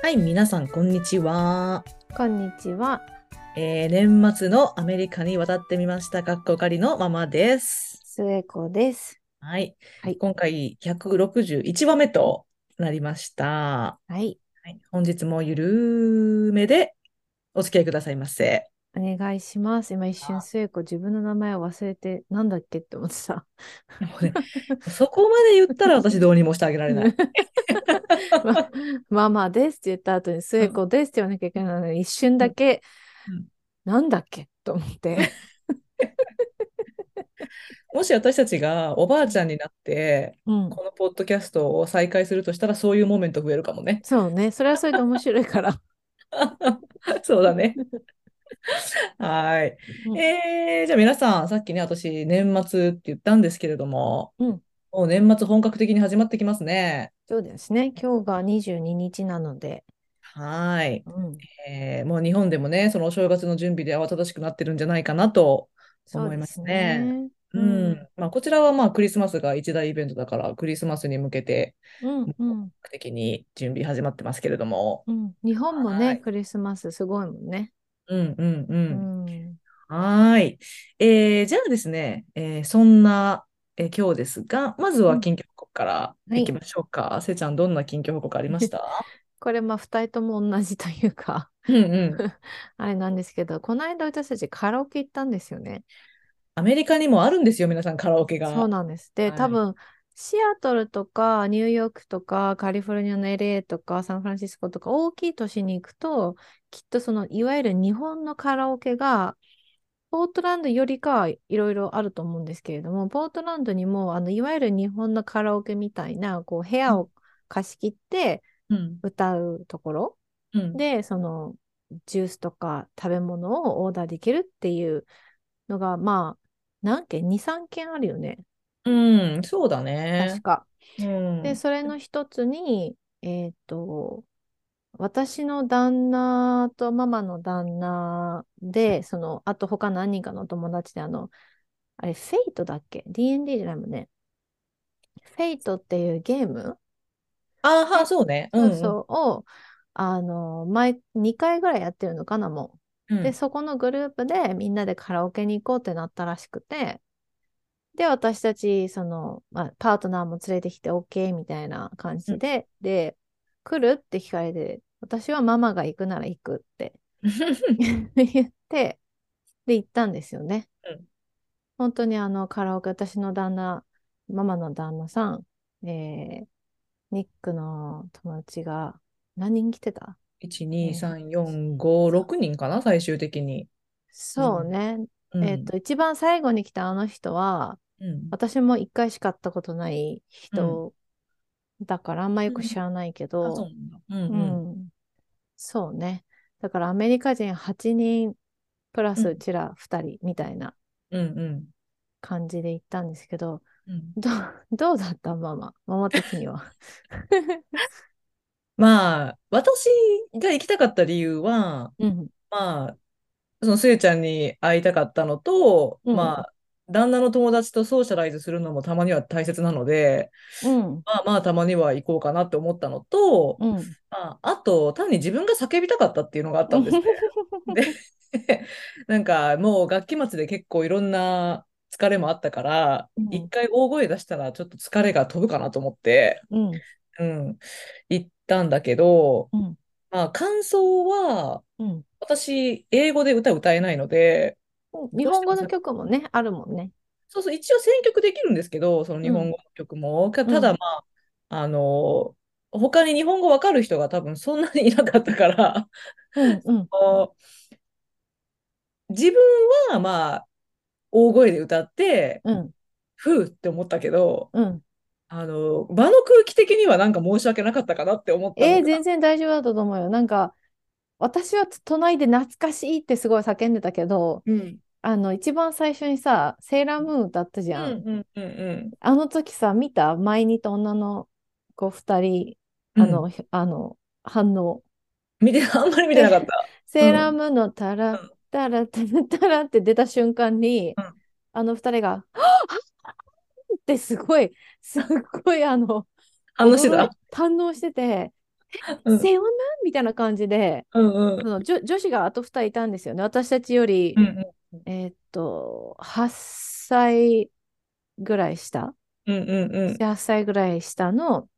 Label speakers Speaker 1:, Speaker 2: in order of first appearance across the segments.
Speaker 1: はい、皆さん、こんにちは。
Speaker 2: こんにちは。
Speaker 1: えー年末のアメリカに渡ってみました。学校仮のママです。
Speaker 2: 末子です。
Speaker 1: はい。
Speaker 2: はい
Speaker 1: 今回、161話目となりました。
Speaker 2: はい。
Speaker 1: はい、本日もゆるめでお付き合いくださいませ。
Speaker 2: お願いします。今一瞬末子自分の名前を忘れて、なんだっけって思ってた。
Speaker 1: もうねそこまで言ったら私どうにもしてあげられない。
Speaker 2: まママですって言った後に末子ですって言わなきゃいけないのに、一瞬だけ、
Speaker 1: うん
Speaker 2: なんだっけと思って。
Speaker 1: もし私たちがおばあちゃんになって、
Speaker 2: うん。
Speaker 1: このポッドキャストを再開するとしたら、そういうモーメント増えるかもね。
Speaker 2: そうね。それはそれで面白いから。
Speaker 1: そうだね。はい。
Speaker 2: うん
Speaker 1: えー、じゃあ皆さん、さっきね、私、年末って言ったんですけれども、
Speaker 2: うん
Speaker 1: もう年末本格的に始まってきますね。
Speaker 2: そうですね。今日が22日なので。
Speaker 1: はい。
Speaker 2: うん。
Speaker 1: えーもう日本でもね、そのお正月の準備で慌ただしくなってるんじゃないかなと思いますね。
Speaker 2: そう
Speaker 1: う
Speaker 2: ですね。
Speaker 1: ん。まあ、こちらはまあクリスマスが一大イベントだから、クリスマスに向けて
Speaker 2: うん。うん。
Speaker 1: 本格的に準備始まってますけれども。
Speaker 2: うん。日本もね、
Speaker 1: はい
Speaker 2: クリスマスすごいもんね。
Speaker 1: うんうんう。
Speaker 2: うんん。
Speaker 1: はーい。えーじゃあですね、えーそんな、えー今日ですが、まずは近況報告からいきましょうか。せいちゃん、どんな近況報告ありました？
Speaker 2: これまあ2人とも同じというか
Speaker 1: うんうん。
Speaker 2: あれなんですけどこの間私たちカラオケ行ったんですよね。
Speaker 1: アメリカにもあるんですよ、皆さん、カラオケが。
Speaker 2: そうなんです。で、
Speaker 1: はい
Speaker 2: 多分シアトルとかニューヨークとかカリフォルニアの LA とかサンフランシスコとか大きい都市に行くときっとそのいわゆる日本のカラオケがポートランドよりかはいろいろあると思うんですけれどもポートランドにもあのいわゆる日本のカラオケみたいなこう部屋を貸し切って
Speaker 1: うん
Speaker 2: 歌うところ
Speaker 1: うん
Speaker 2: で、そのジュースとか食べ物をオーダーできるっていうのが、まあ、何件 ?2、3件あるよね。
Speaker 1: うん、そうだね
Speaker 2: 確。か。
Speaker 1: うん
Speaker 2: で、それの一つに、えっと、私の旦那とママの旦那で、その、あと他何人かのお友達で、あの、あれ、 Fate だっけ ?D&D じゃないもんね。 Fate っていうゲーム？
Speaker 1: あーは、そうね。うん
Speaker 2: そうそう、を、あの、前、2回ぐらいやってるのかな、もう。
Speaker 1: うん。
Speaker 2: で、そこのグループでみんなでカラオケに行こうってなったらしくて、で、私たち、その、まあ、パートナーも連れてきて OK みたいな感じで、で、来るって聞かれて、私はママが行くなら行くって 言って、で、行ったんですよね。
Speaker 1: うん
Speaker 2: 本当にあの、カラオケ、私の旦那、ママの旦那さん、えー、ニックの友達が何人来てた
Speaker 1: ？1、2、3、4、5、6人かな、最終的に。
Speaker 2: そうね。
Speaker 1: うん
Speaker 2: えっと、一番最後に来たあの人は、
Speaker 1: うん。
Speaker 2: 私も一回しか会ったことない人だから、あんまよく知らないけ
Speaker 1: あ、
Speaker 2: ど、
Speaker 1: そう
Speaker 2: ね。だからアメリカ人8人プラス
Speaker 1: う
Speaker 2: ちら2人みたいな
Speaker 1: うんうん。
Speaker 2: 感じで行ったんですけど、
Speaker 1: うん。
Speaker 2: どうどうだったママ？ママ的には。
Speaker 1: まあ、私が行きたかった理由は、
Speaker 2: うん。
Speaker 1: まあ、そのせいちゃんに会いたかったのと、
Speaker 2: うん。
Speaker 1: まあ、旦那の友達とソーシャライズするのもたまには大切なので、
Speaker 2: うん。
Speaker 1: まあまあ、たまには行こうかなって思ったのと、
Speaker 2: うん。
Speaker 1: まあ、あと、単に自分が叫びたかったっていうのがあったんですね。で、なんかもう学期末で結構いろんな疲れもあったから
Speaker 2: う、ん
Speaker 1: 一回大声出したらちょっと疲れが飛ぶかなと思って、
Speaker 2: うん。
Speaker 1: うん、行ったんだけど、
Speaker 2: うん。
Speaker 1: まあ感想は、
Speaker 2: うん。
Speaker 1: 私、英語で歌歌えないので、
Speaker 2: 日本語の曲もね、あるもんね。
Speaker 1: そうそう、一応選曲できるんですけど、その日本語の曲も。かただまあ、あの、他に日本語わかる人が多分そんなにいなかったから、
Speaker 2: うん。うん。
Speaker 1: 自分はまあ、大声で歌って、
Speaker 2: うん。
Speaker 1: ふうって思ったけど、
Speaker 2: うん。
Speaker 1: あの、場の空気的にはなんか申し訳なかったかなって思ったの
Speaker 2: えー、
Speaker 1: が
Speaker 2: 全然大丈夫だったと思うよ。なんか、私は隣で懐かしいってすごい叫んでたけど、
Speaker 1: うん。
Speaker 2: あの、一番最初にさ、セーラームーン歌ったじ
Speaker 1: うん
Speaker 2: ゃん。
Speaker 1: うんうんうん。
Speaker 2: あの時さ、見た前にいた女の子二人、あの、ひあの、反応。
Speaker 1: 見て、あんまり見てなかった。
Speaker 2: セーラームーンのタラ
Speaker 1: うん、
Speaker 2: タラ、タラ、タラって出た瞬間に、
Speaker 1: うん
Speaker 2: あの二人が、は っってすごい、すっごいあの、
Speaker 1: 反応してた？
Speaker 2: 堪能してて、
Speaker 1: うん
Speaker 2: セオナみたいな感じで、
Speaker 1: うんうん
Speaker 2: その女女子があと2人いたんですよね。私たちより、
Speaker 1: うん
Speaker 2: えーっと、8歳ぐらい下、
Speaker 1: うんうんうん。
Speaker 2: 8歳ぐらい下の、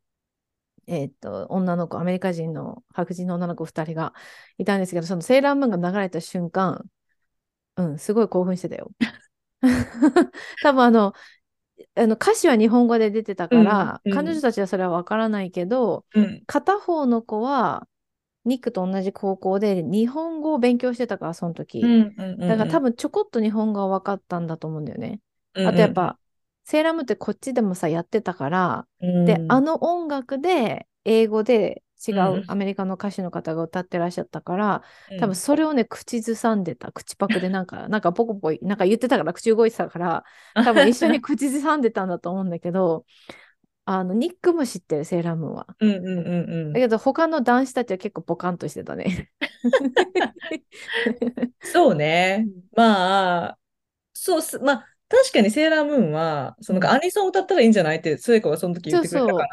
Speaker 2: えーっと、女の子、アメリカ人の白人の女の子2人がいたんですけど、そのセーラームーンが流れた瞬間、うん、すごい興奮してたよ。多分あの、あの歌詞は日本語で出てたから、
Speaker 1: うんうん。
Speaker 2: 彼女たちはそれはわからないけど、
Speaker 1: うん。
Speaker 2: 片方の子はニックと同じ高校で日本語を勉強してたから、その時。
Speaker 1: うんうん
Speaker 2: だから多分ちょこっと日本語は分かったんだと思うんだよね。
Speaker 1: うん
Speaker 2: あとやっぱ、セーラームーンってこっちでもさ、やってたから、
Speaker 1: うん。
Speaker 2: で、あの音楽で英語で違
Speaker 1: うん。
Speaker 2: うアメリカの歌手の方が歌ってらっしゃったから、
Speaker 1: うん。
Speaker 2: 多分それをね、口ずさんでた、口パクでなんか、なんかポコポコ、なんか言ってたから、口動いてたから、多分一緒に口ずさんでたんだと思うんだけど、あの、ニックも知ってる、セーラームーンは。
Speaker 1: うんうんうんうん
Speaker 2: だけど、他の男子たちは結構ポカンとしてたね。
Speaker 1: そうね。まあ、そうっす。まあ、確かにセーラームーンは、その
Speaker 2: うん
Speaker 1: アニソン歌ったらいいんじゃないって、聖子がその時言ってくれたか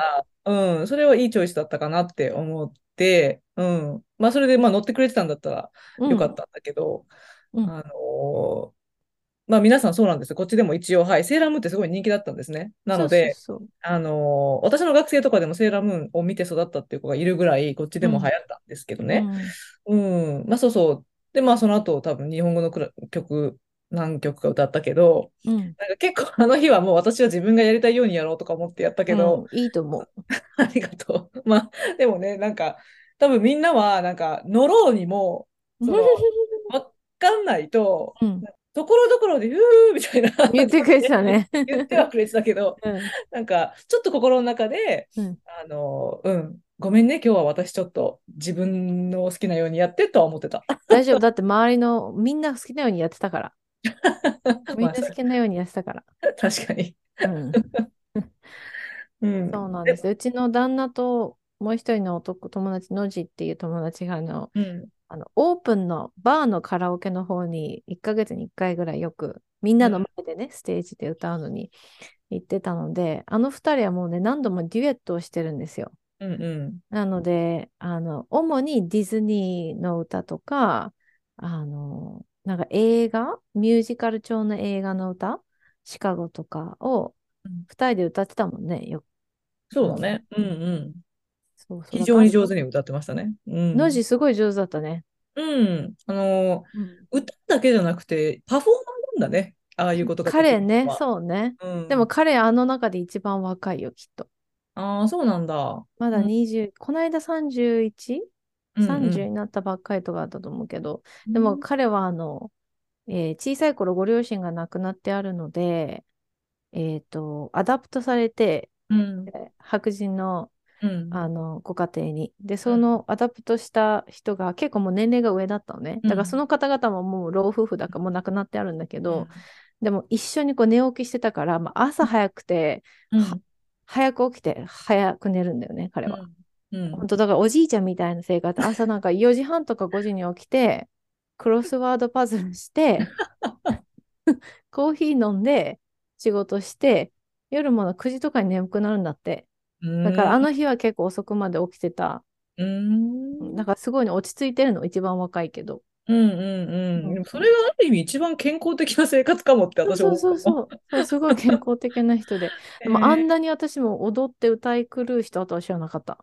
Speaker 1: ら、うん、それはいいチョイスだったかなって思って、うん。まあ、それでまあ乗ってくれてたんだったら
Speaker 2: うん
Speaker 1: よかったんだけど、
Speaker 2: うん
Speaker 1: あのーまあ皆さんそうなんですよ。こっちでも一応、はい、セーラームーンってすごい人気だったんですね。なので、あのー私の学生とかでもセーラームーンを見て育ったっていう子がいるぐらい、こっちでも流行ったんですけど
Speaker 2: そう
Speaker 1: ね。うん、まあそうそう。で、まあその後多分日本語の曲何曲か歌ったけど、
Speaker 2: うんうん
Speaker 1: なんか結構あの日はもう私は自分がやりたいようにやろうとか思ってやったけど、
Speaker 2: うんいいと思う。
Speaker 1: ありがとう。まあでもね、なんか多分みんなはなんか乗ろうにも、その わかんないと、
Speaker 2: うん
Speaker 1: ところどころで、うーみたいな
Speaker 2: 言ってくれてたね。
Speaker 1: 言ってはくれてたけど、
Speaker 2: うん
Speaker 1: なんかちょっと心の中で、
Speaker 2: うん
Speaker 1: あの、うん、ごめんね、今日は私ちょっと自分の好きなようにやってとは思ってた。
Speaker 2: 大丈夫。だって周りのみんな好きなようにやってたから。みん
Speaker 1: まあ
Speaker 2: な好きなようにやってたから。
Speaker 1: 確かに。
Speaker 2: うん、
Speaker 1: うん。
Speaker 2: そうなんです。うちの旦那ともう一人の男友達、ノジっていう友達があの
Speaker 1: うん。
Speaker 2: あのオープンのバーのカラオケの方に1ヶ月に1回ぐらいよくみんなの前でね、ステージで歌うのに行ってたので、あの二人はもうね、何度もデュエットをしてるんですよ。
Speaker 1: うんうん。
Speaker 2: なので、あの、主にディズニーの歌とか、あの、なんか映画、ミュージカル調の映画の歌、シカゴとかを
Speaker 1: うん
Speaker 2: 二人で歌ってたもんね。よ
Speaker 1: そうだね。うんうん。
Speaker 2: そう
Speaker 1: 非常に上
Speaker 2: 手。
Speaker 1: 手に歌ってましたね。うん。
Speaker 2: ノジすごい上手だったね。
Speaker 1: うん。あの、歌だけじゃなくて、パフォーマーなんだね。ああいうことが
Speaker 2: 彼ねそうね。
Speaker 1: うん。
Speaker 2: でも彼あの中で一番若いよ、きっと。
Speaker 1: ああ、そうなんだ。
Speaker 2: まだ
Speaker 1: うん
Speaker 2: 20、この間 31?30
Speaker 1: うんうん
Speaker 2: になったばっかりとかだったと思うけど、でも彼はあの、えー小さい頃ご両親が亡くなってあるので、えっと、 adopt されて、
Speaker 1: うん。
Speaker 2: えー白人の
Speaker 1: うん。
Speaker 2: あのご家庭に。で、その adopt した人が結構もう年齢が上だったのね。だからその方々ももう老夫婦だからもう亡くなってあるんだけど、でも一緒にこう寝起きしてたから、まあ、朝早くて、早く起きて早く寝るんだよね、彼は。
Speaker 1: うん。
Speaker 2: 本当だからおじいちゃんみたいな生活、朝なんか4時半とか5時に起きて、クロスワードパズルして、コーヒー飲んで、仕事して、夜も9時とかに眠くなるんだって。
Speaker 1: うん。
Speaker 2: だからあの日は結構遅くまで起きてた。
Speaker 1: うん。
Speaker 2: だからすごいね、落ち着いてるの、一番若いけど。
Speaker 1: うんうんうん。それがある意味一番健康的な生活かもって私思った。
Speaker 2: そうそうそう。すごい健康的な人で。でも
Speaker 1: えー
Speaker 2: あんなに私も踊って歌い狂う人とは知らなかった。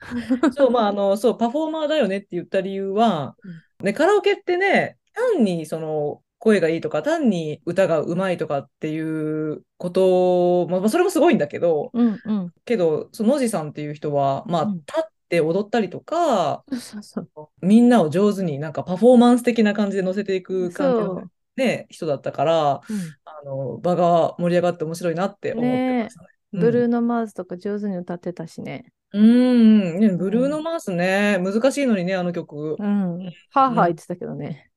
Speaker 1: そう、まあ、あの、そう、パフォーマーだよねって言った理由は、ね、カラオケってね、単にその、声がいいとか、単に歌がうまいとかっていうこと、まあ、それもすごいんだけど、
Speaker 2: うんうん。
Speaker 1: けど、そのおじさんっていう人は、まあ、
Speaker 2: うん
Speaker 1: 立って踊ったりとか、
Speaker 2: そうそうそう。
Speaker 1: みんなを上手になんかパフォーマンス的な感じで乗せていく感じ。ね、人だったから、
Speaker 2: うん
Speaker 1: あの、場が盛り上がって面白いなって思ってましたね。
Speaker 2: ブルーノ・マーズとか上手に歌ってたしね。
Speaker 1: うん、ブルーノ・マースね、難しいのにね、あの曲。
Speaker 2: うん。はぁはぁ言ってたけどね。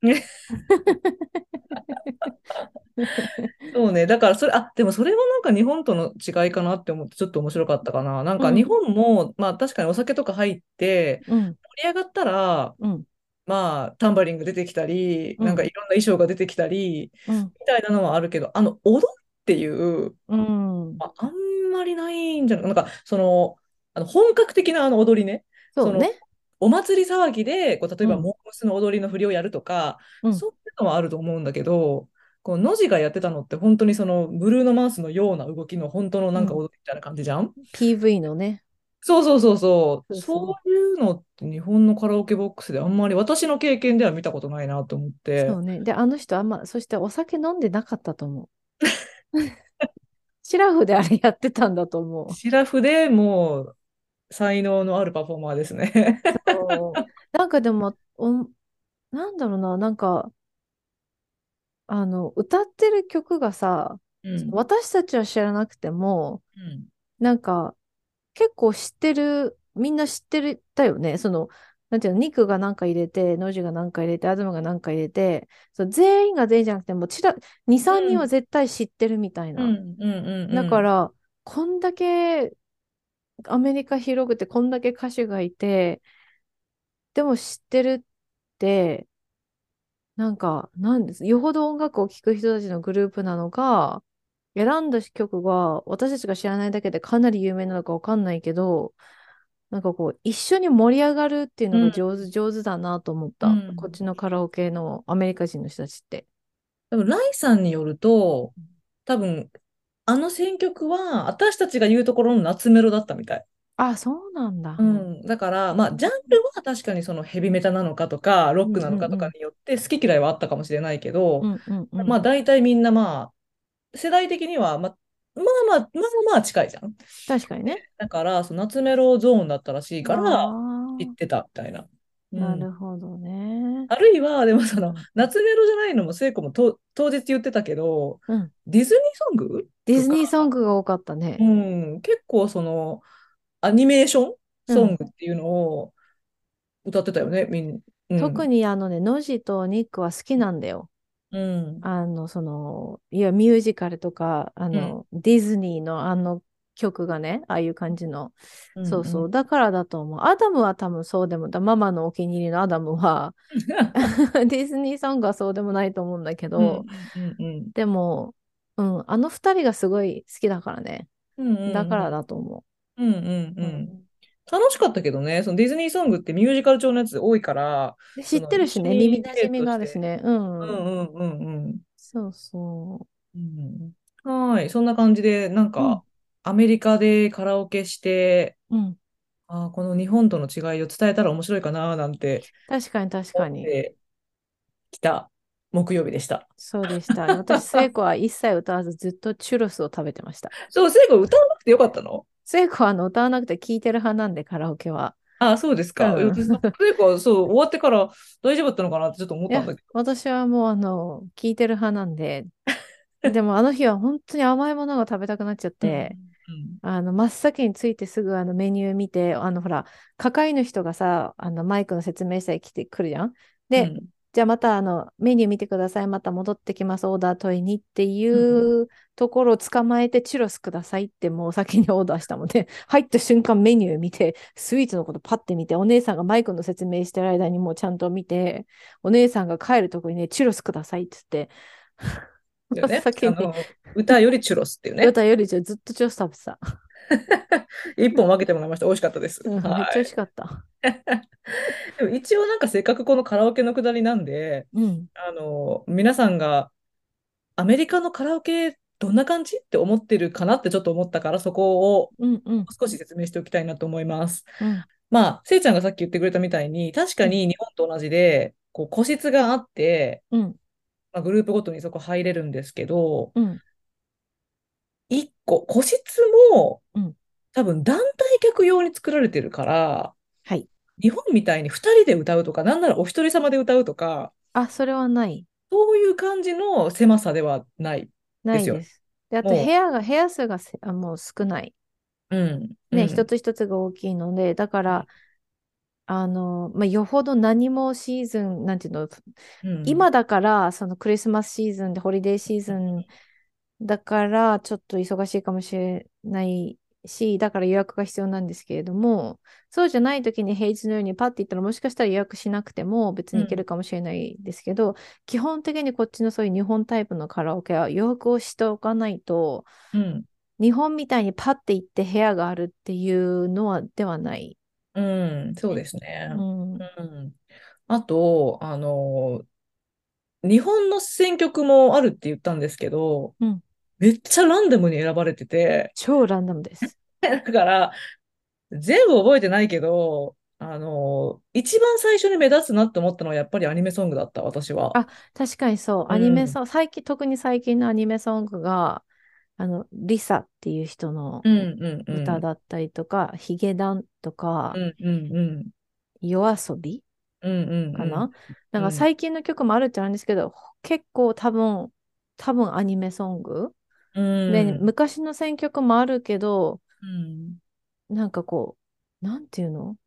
Speaker 1: そうね、だからそれ、あ、でもそれはなんか日本との違いかなって思ってちょっと面白かったかな。なんか
Speaker 2: うん
Speaker 1: 日本も、まあ確かにお酒とか入って
Speaker 2: うん。
Speaker 1: 盛り上がったら、
Speaker 2: うん。
Speaker 1: まあタンバリング出てきたり、
Speaker 2: うん
Speaker 1: なんかいろんな衣装が出てきたり、
Speaker 2: うん。
Speaker 1: みたいなのはあるけど、あの、踊るっていう、
Speaker 2: うん。
Speaker 1: まあ、あんまりないんじゃないなんかその、あの本格的なあの踊りね。の
Speaker 2: そうね。
Speaker 1: お祭り騒ぎで、こう例えば、
Speaker 2: うん
Speaker 1: モームスの踊りの振りをやるとか、
Speaker 2: うん
Speaker 1: そういうのはあると思うんだけど、こうノジがやってたのって本当にそのブルーノ・マウスのような動きの本当のなんか踊りみたいな感じじゃん、
Speaker 2: PV のね。
Speaker 1: そうそうそうそう。
Speaker 2: そうそう
Speaker 1: そういうのって日本のカラオケボックスであんまり私の経験では見たことないなと思って。
Speaker 2: そうね。で、あの人あんま、そしてお酒飲んでなかったと思う。シラフであれやってたんだと思う。
Speaker 1: シラフでもう才能のあるパフォーマーですね。
Speaker 2: なんかでも、おなんだろうな、なんか、あの、歌ってる曲がさ、
Speaker 1: うん
Speaker 2: 私たちは知らなくても、
Speaker 1: うん
Speaker 2: なんか、結構知ってる、みんな知ってるだよね。その、なんていうの、ニクがなんか入れて、ノジがなんか入れて、アズマがなんか入れて、そう全員が全員じゃなくても、ちら、2、3人は絶対知ってるみたいな。だから、こんだけアメリカ広くて、こんだけ歌手がいて、でも知ってるって、なんか、なんです。よほど音楽を聴く人たちのグループなのか、選んだ曲が私たちが知らないだけでかなり有名なのかわかんないけど、なんかこう、一緒に盛り上がるっていうのが上手、上手だなと思った。
Speaker 1: うん
Speaker 2: こっちのカラオケのアメリカ人の人たちって。
Speaker 1: 多分ライさんによると、多分あの選曲は私たちが言うところの夏メロだったみたい。
Speaker 2: あ、そうなんだ。
Speaker 1: うん、だから、まあ、ジャンルは確かにそのヘビメタなのかとか、ロックなのかとかによって好き嫌いはあったかもしれないけど、
Speaker 2: うんうんうん。
Speaker 1: まあ大体みんなまあ、世代的にはまあ、まあまあ、まあまあ近いじゃん。
Speaker 2: 確かにね。
Speaker 1: だから、その夏メロゾーンだったらしいから、
Speaker 2: あー
Speaker 1: 知ってたみたいな。うん
Speaker 2: なるほどね。
Speaker 1: あるいは、でもその
Speaker 2: うん、
Speaker 1: 夏メロじゃないのも聖子もと当日言ってたけど、
Speaker 2: うん
Speaker 1: ディズニーソング？
Speaker 2: ディズニー
Speaker 1: ン
Speaker 2: ソングが多かったね。
Speaker 1: うん、結構その、アニメーションソングっていうのを歌ってたよね、みんうん、
Speaker 2: 特にあのね、ノジとニックは好きなんだよ。
Speaker 1: うん。
Speaker 2: あの、その、いや、ミュージカルとか、あの、ディズニーのあの曲がね、ああいう感じの。
Speaker 1: うん
Speaker 2: そうそう。だからだと思う。アダムは多分そうでもだ。ママのお気に入りのアダムは、ディズニーソングはそうでもないと思うんだけど、
Speaker 1: うんうん
Speaker 2: でも、うん、あの二人がすごい好きだからね。
Speaker 1: うんうんうん
Speaker 2: だからだと思
Speaker 1: うんうん
Speaker 2: う。
Speaker 1: うん。楽しかったけどね、そのディズニーソングってミュージカル調のやつ多いから、
Speaker 2: で知ってるしね、耳なじみがあるしね。うん。
Speaker 1: うんうんうんうん。
Speaker 2: そうそ
Speaker 1: うんはーい、そんな感じで、なんか、
Speaker 2: うん
Speaker 1: アメリカでカラオケして、
Speaker 2: う。うん。
Speaker 1: あーこの日本との違いを伝えたら面白いかななんて
Speaker 2: 確かに確かに。
Speaker 1: 思ってきた木曜日でした。
Speaker 2: そうでした。私、聖子は一切歌わずずっとチュロスを食べてました。
Speaker 1: そう、聖子歌わなくてよかったの？
Speaker 2: 聖子はあの歌わなくて聴いてる派なんで、カラオケは。
Speaker 1: あー、そうですか。
Speaker 2: うん
Speaker 1: 聖子、そう、終わってから大丈夫だったのかな？ってちょっと思ったんだけど。
Speaker 2: 私はもうあの、聴いてる派なんで、でもあの日は本当に甘いものが食べたくなっちゃって、
Speaker 1: うん
Speaker 2: あの、真っ先についてすぐあのメニュー見て、あの、ほら、係の人がさ、あの、マイクの説明して来てくるじゃん？で、
Speaker 1: うん
Speaker 2: じゃあまたあのメニュー見てください。また戻ってきます。オーダー問いにっていうところを捕まえてチュロスくださいってもう先にオーダーしたので、入った瞬間メニュー見て、スイーツのことパッて見て、お姉さんがマイクの説明してる間にもうちゃんと見て、お姉さんが帰るとこにね、チュロスくださいって言って、
Speaker 1: だよね
Speaker 2: 先に
Speaker 1: 歌よりチュロスっていうね。
Speaker 2: ヨタよりずっとチュロス食べてた。
Speaker 1: 一本分けてもらいました。美味しかったです。
Speaker 2: うんめっちゃ
Speaker 1: はい
Speaker 2: 美味しかった。
Speaker 1: でも一応なんかせっかくこのカラオケのくだりなんで、
Speaker 2: うん。
Speaker 1: あの、皆さんがアメリカのカラオケどんな感じって思ってるかなってちょっと思ったから、そこを
Speaker 2: うんうん
Speaker 1: 少し説明しておきたいなと思います。
Speaker 2: うん。
Speaker 1: まあ、せいちゃんがさっき言ってくれたみたいに、確かに日本と同じで、こう個室があって、
Speaker 2: うん。
Speaker 1: まあ、グループごとにそこ入れるんですけど、
Speaker 2: うん。
Speaker 1: 一個、個室も
Speaker 2: うん
Speaker 1: 多分団体客用に作られてるから、
Speaker 2: はい。
Speaker 1: 日本みたいに2人で歌うとか、なんならお一人様で歌うとか、
Speaker 2: あ、それはない。
Speaker 1: そういう感じの狭さではない。ですよ
Speaker 2: ないです。で、あと部屋が、部屋数がせあもう少ない。
Speaker 1: うん。
Speaker 2: ね、
Speaker 1: うん
Speaker 2: 一つ一つが大きいので、だから、あの、まあ、よほど何もシーズン、なんていうの、
Speaker 1: うん
Speaker 2: 今だから、そのクリスマスシーズンで、ホリデーシーズンだから、ちょっと忙しいかもしれないし、だから予約が必要なんですけれども、そうじゃない時に平日のようにパッて行ったら、もしかしたら予約しなくても別に行けるかもしれないですけど、基本的にこっちのそういう日本タイプのカラオケは予約をしておかないと、
Speaker 1: うん。
Speaker 2: 日本みたいにパッて行って部屋があるっていうのはではない。
Speaker 1: うん、そうですね。
Speaker 2: うん。
Speaker 1: うん。あと、あの、日本の選曲もあるって言ったんですけど、
Speaker 2: うん
Speaker 1: めっちゃランダムに選ばれてて、
Speaker 2: 超ランダムです。
Speaker 1: だから、全部覚えてないけど、あの、一番最初に目立つなって思ったのはやっぱりアニメソングだった、私は。
Speaker 2: あ確かにそう、アニメソング、最近、特に最近のアニメソングが、あの、リサっていう人の
Speaker 1: うんうんうん。
Speaker 2: 歌だったりとか、ヒゲダンとか
Speaker 1: う、んうんうん。
Speaker 2: 夜遊び
Speaker 1: うんうんうん。
Speaker 2: かな、なん
Speaker 1: うん
Speaker 2: か最近の曲もあるっちゃあるんですけど、結構多分、多分アニメソング、
Speaker 1: うん。
Speaker 2: で、昔の選曲もあるけど、
Speaker 1: うん。
Speaker 2: なんかこう、なんていうの？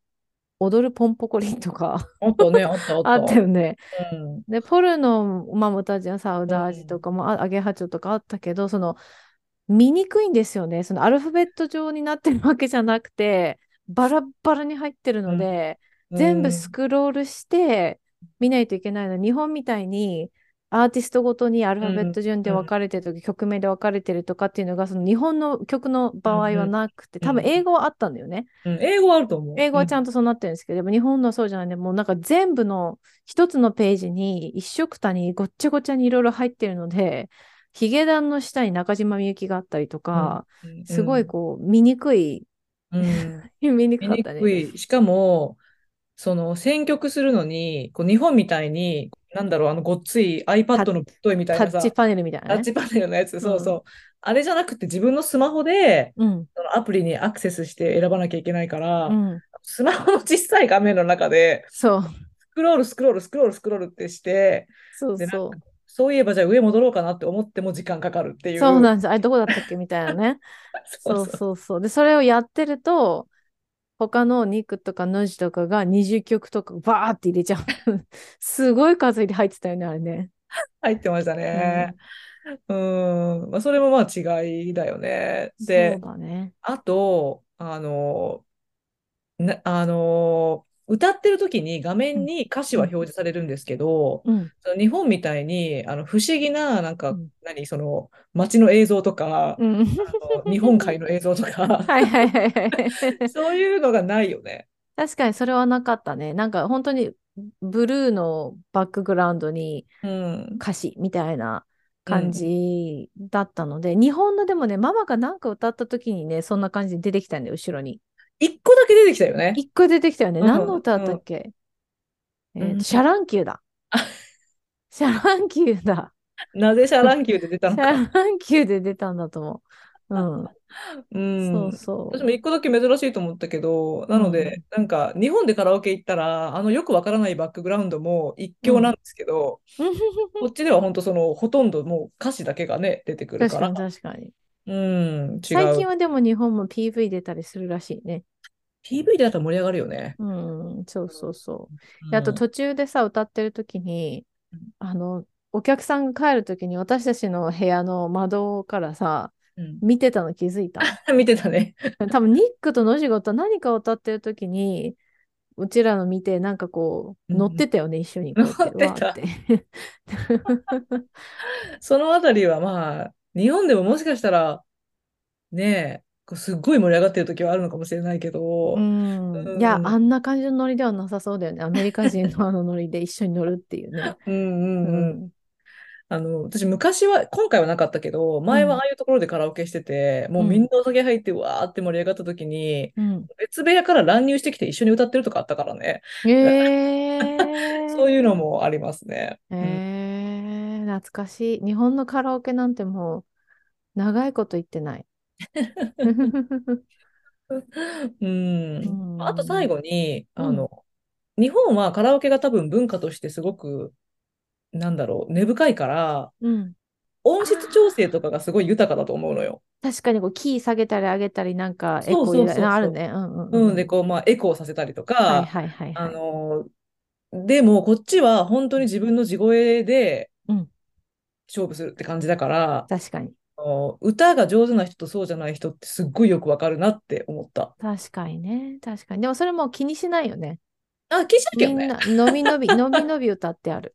Speaker 2: 踊るポンポコリンとか
Speaker 1: あったね、あったあった。
Speaker 2: あったよね。
Speaker 1: うん。
Speaker 2: で、ポルノ、まあ、もたちゃん、サウダージとかも、あアゲハチョウとかあったけど、その、見にくいんですよね。そのアルファベット上になってるわけじゃなくて、バラッバラに入ってるので、全部スクロールして見ないといけないの。日本みたいにアーティストごとにアルファベット順で分かれてるとき、曲名で分かれてるとかっていうのが、その日本の曲の場合はなくて、
Speaker 1: うん
Speaker 2: 多分英語はあったんだよね。
Speaker 1: うん英語はあると思う。
Speaker 2: 英語はちゃ
Speaker 1: ん
Speaker 2: んとそうなってるんですけど、でも日本のはそうじゃないんで、もうなんか全部の一つのページに一色たにごっちゃごちゃにいろいろ入ってるので、ヒゲダンの下に中島みゆきがあったりとか、
Speaker 1: うん
Speaker 2: すごいこう見にくい、
Speaker 1: うん。
Speaker 2: 見にく
Speaker 1: 見に
Speaker 2: かったね。
Speaker 1: くい。しかも、その選曲するのに、こう日本みたいに、なんだろう、あのごっつい iPad のぶっといみたいなさ、
Speaker 2: タッチパネルみたいなね。
Speaker 1: タッチパネルのやつ、そうそう。あれじゃなくて自分のスマホで、
Speaker 2: うん。
Speaker 1: そのアプリにアクセスして選ばなきゃいけないから、
Speaker 2: うん。
Speaker 1: スマホの小さい画面の中で、
Speaker 2: そう。
Speaker 1: スクロール、スクロール、スクロール、スクロールってして、で
Speaker 2: そうそう。
Speaker 1: そういえばじゃあ上戻ろうかなって思っても時間かかるっていう。
Speaker 2: そうなんです。あれどこだったっけみたいなね。そうそうそう。で、それをやってると、他のニクとかノジとかが20曲とかバーって入れちゃう。すごい数入れ入ってたよね、あれね。
Speaker 1: 入ってましたね。うん。まあ、それもまあ違いだよね。
Speaker 2: そう
Speaker 1: で、
Speaker 2: だね。
Speaker 1: あと、あの、な、あの、歌ってる時に画面に歌詞は表示されるんですけど、
Speaker 2: うん。
Speaker 1: その日本みたいにあの不思議な、なんか、
Speaker 2: うん
Speaker 1: 何、その街の映像とか、
Speaker 2: うん。
Speaker 1: 日本海の映像とか。そういうのがないよね。
Speaker 2: 確かにそれはなかったね。なんか本当にブルーのバックグラウンドに
Speaker 1: うん。
Speaker 2: 歌詞みたいな感じだったので、日本のでもね、ママがなんか歌った時にね、そんな感じで出てきたんだよ、後ろに。
Speaker 1: 一個だけ出てきたよね。
Speaker 2: 一個出てきたよね。
Speaker 1: うん
Speaker 2: 何の歌だったっけ、えー
Speaker 1: うん
Speaker 2: と、シャ乱Qだ。シャ乱Qだ。
Speaker 1: なぜシャ乱Qで出た
Speaker 2: シ
Speaker 1: のか。
Speaker 2: ャランキューで出たんだと思う。うん。
Speaker 1: うん。
Speaker 2: そうそう。
Speaker 1: 私も一個だけ珍しいと思ったけど、なので、なんか日本でカラオケ行ったら、あのよくわからないバックグラウンドも一興なんですけど、こっちでは本当そのほとんどもう歌詞だけがね、出てくる
Speaker 2: 確
Speaker 1: か。
Speaker 2: からに確かに。
Speaker 1: うん、違
Speaker 2: 最近
Speaker 1: う。
Speaker 2: はでも日本も PV 出たりするらしいね。
Speaker 1: PV でだったら盛り上がるよね。
Speaker 2: うん、そうそうそう。
Speaker 1: うん
Speaker 2: であと途中でさ、歌ってる時に
Speaker 1: うん、
Speaker 2: あの、お客さんが帰る時に私たちの部屋の窓からさ、
Speaker 1: うん
Speaker 2: 見てたの気づいた。
Speaker 1: 見てたね。
Speaker 2: 多分ニックとノジゴと何かを歌ってる時に、うちらの見て、なんかこう、
Speaker 1: うん
Speaker 2: 乗ってたよね、一緒に。
Speaker 1: 乗ってた そのあたりはまあ、日本でももしかしたら、ねえ、すっごい盛り上がってる時はあるのかもしれないけど、
Speaker 2: うん。
Speaker 1: うん
Speaker 2: いや、あんな感じのノリではなさそうだよね。アメリカ人のあのノリで一緒に乗るっていうね。
Speaker 1: うんうん
Speaker 2: う
Speaker 1: うん。
Speaker 2: ん。
Speaker 1: あの、私昔は、今回はなかったけど、前はああいうところでカラオケしてて、もうみんなお酒入ってわーって盛り上がった時に、
Speaker 2: うん。
Speaker 1: 別部屋から乱入してきて一緒に歌ってるとかあったからね。
Speaker 2: へー。
Speaker 1: そういうのもありますね。
Speaker 2: へえ、懐かしい。日本のカラオケなんてもう長いこと行ってない。
Speaker 1: うん。
Speaker 2: うん
Speaker 1: あと最後に、
Speaker 2: うん
Speaker 1: あの、日本はカラオケが多分文化としてすごく、なんだろう、根深いから、
Speaker 2: うん、
Speaker 1: 音質調整とかがすごい豊かだと思うのよ。
Speaker 2: 確かにこうキー下げたり上げたりなんかエコーあるね。うんうん
Speaker 1: うん、で、こう、まあ、エコーさせたりとか、あ
Speaker 2: はい。
Speaker 1: の、でも、こっちは本当に自分の地声で
Speaker 2: うん
Speaker 1: 勝負するって感じだから、
Speaker 2: 確かに。
Speaker 1: 歌が上手な人とそうじゃない人ってすっごいよくわかるなって思った。
Speaker 2: 確かにね。確かに。でもそれもう気にしないよね。
Speaker 1: あ、聞いたけどね。
Speaker 2: みんな、のびのび、のびのび歌ってある。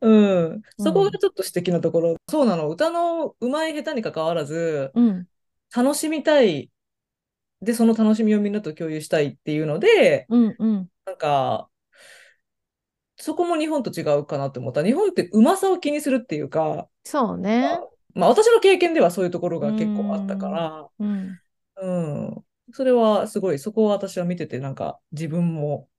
Speaker 1: うん。そこ
Speaker 2: うん
Speaker 1: がちょっと素敵なところ。そうなの。歌の上手い下手に関わらず、
Speaker 2: うん。
Speaker 1: 楽しみたいで、その楽しみをみんなと共有したいっていうので、
Speaker 2: うんうん。
Speaker 1: なんか、そこも日本と違うかなって思った。日本ってうまさを気にするっていうか、
Speaker 2: そうね。
Speaker 1: まあ私の経験ではそういうところが結構あったから、
Speaker 2: うん。
Speaker 1: うん。それはすごい、そこを私は見てて、なんか自分も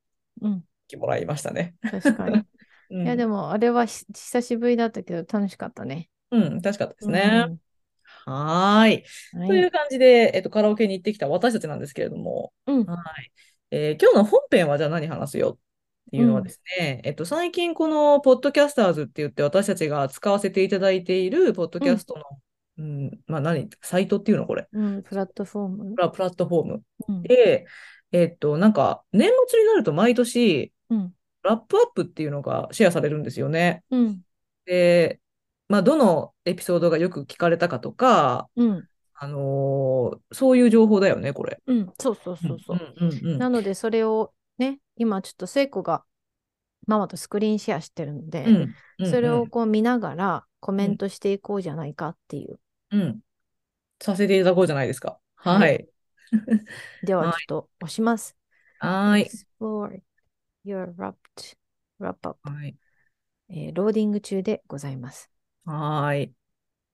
Speaker 2: うん。
Speaker 1: 気もらいましたね。
Speaker 2: 確かに。
Speaker 1: うん、
Speaker 2: いや、でも、あれはひ久しぶりだったけど、楽しかったね。
Speaker 1: うん、楽しかったですね。
Speaker 2: うん
Speaker 1: はーい。
Speaker 2: は
Speaker 1: という感じで、えっと、カラオケに行ってきた私たちなんですけれども、
Speaker 2: うん
Speaker 1: はい。えー今日の本編はじゃあ何話すよっていうのはですね、えっと、最近このポッドキャスターズって言って私たちが使わせていただいているポッドキャストの、うん、まあ何、サイトっていうのこれ、
Speaker 2: うん、プラットフォーム
Speaker 1: プ。ラプラットフォーム
Speaker 2: うん。
Speaker 1: で、えっと、なんか、年末になると毎年、
Speaker 2: うん。
Speaker 1: ラップアップっていうのがシェアされるんですよね。
Speaker 2: うん。
Speaker 1: で、まあ、どのエピソードがよく聞かれたかとか、
Speaker 2: うん。
Speaker 1: あのーそういう情報だよね、これ。
Speaker 2: うん。そうそうそうそう。
Speaker 1: うんうんうん
Speaker 2: なので、それをね、今ちょっと聖子がママとスクリーンシェアしてるので、
Speaker 1: うんうん
Speaker 2: それをこう見ながらコメントしていこうじゃないかっていう。
Speaker 1: うんさせていただこうじゃないですか。は。
Speaker 2: はい では、
Speaker 1: はい
Speaker 2: ちょっと押します。
Speaker 1: はーい。
Speaker 2: Explore your wrapped wrap up、
Speaker 1: はい。
Speaker 2: えーローディング中でございます。
Speaker 1: はーい。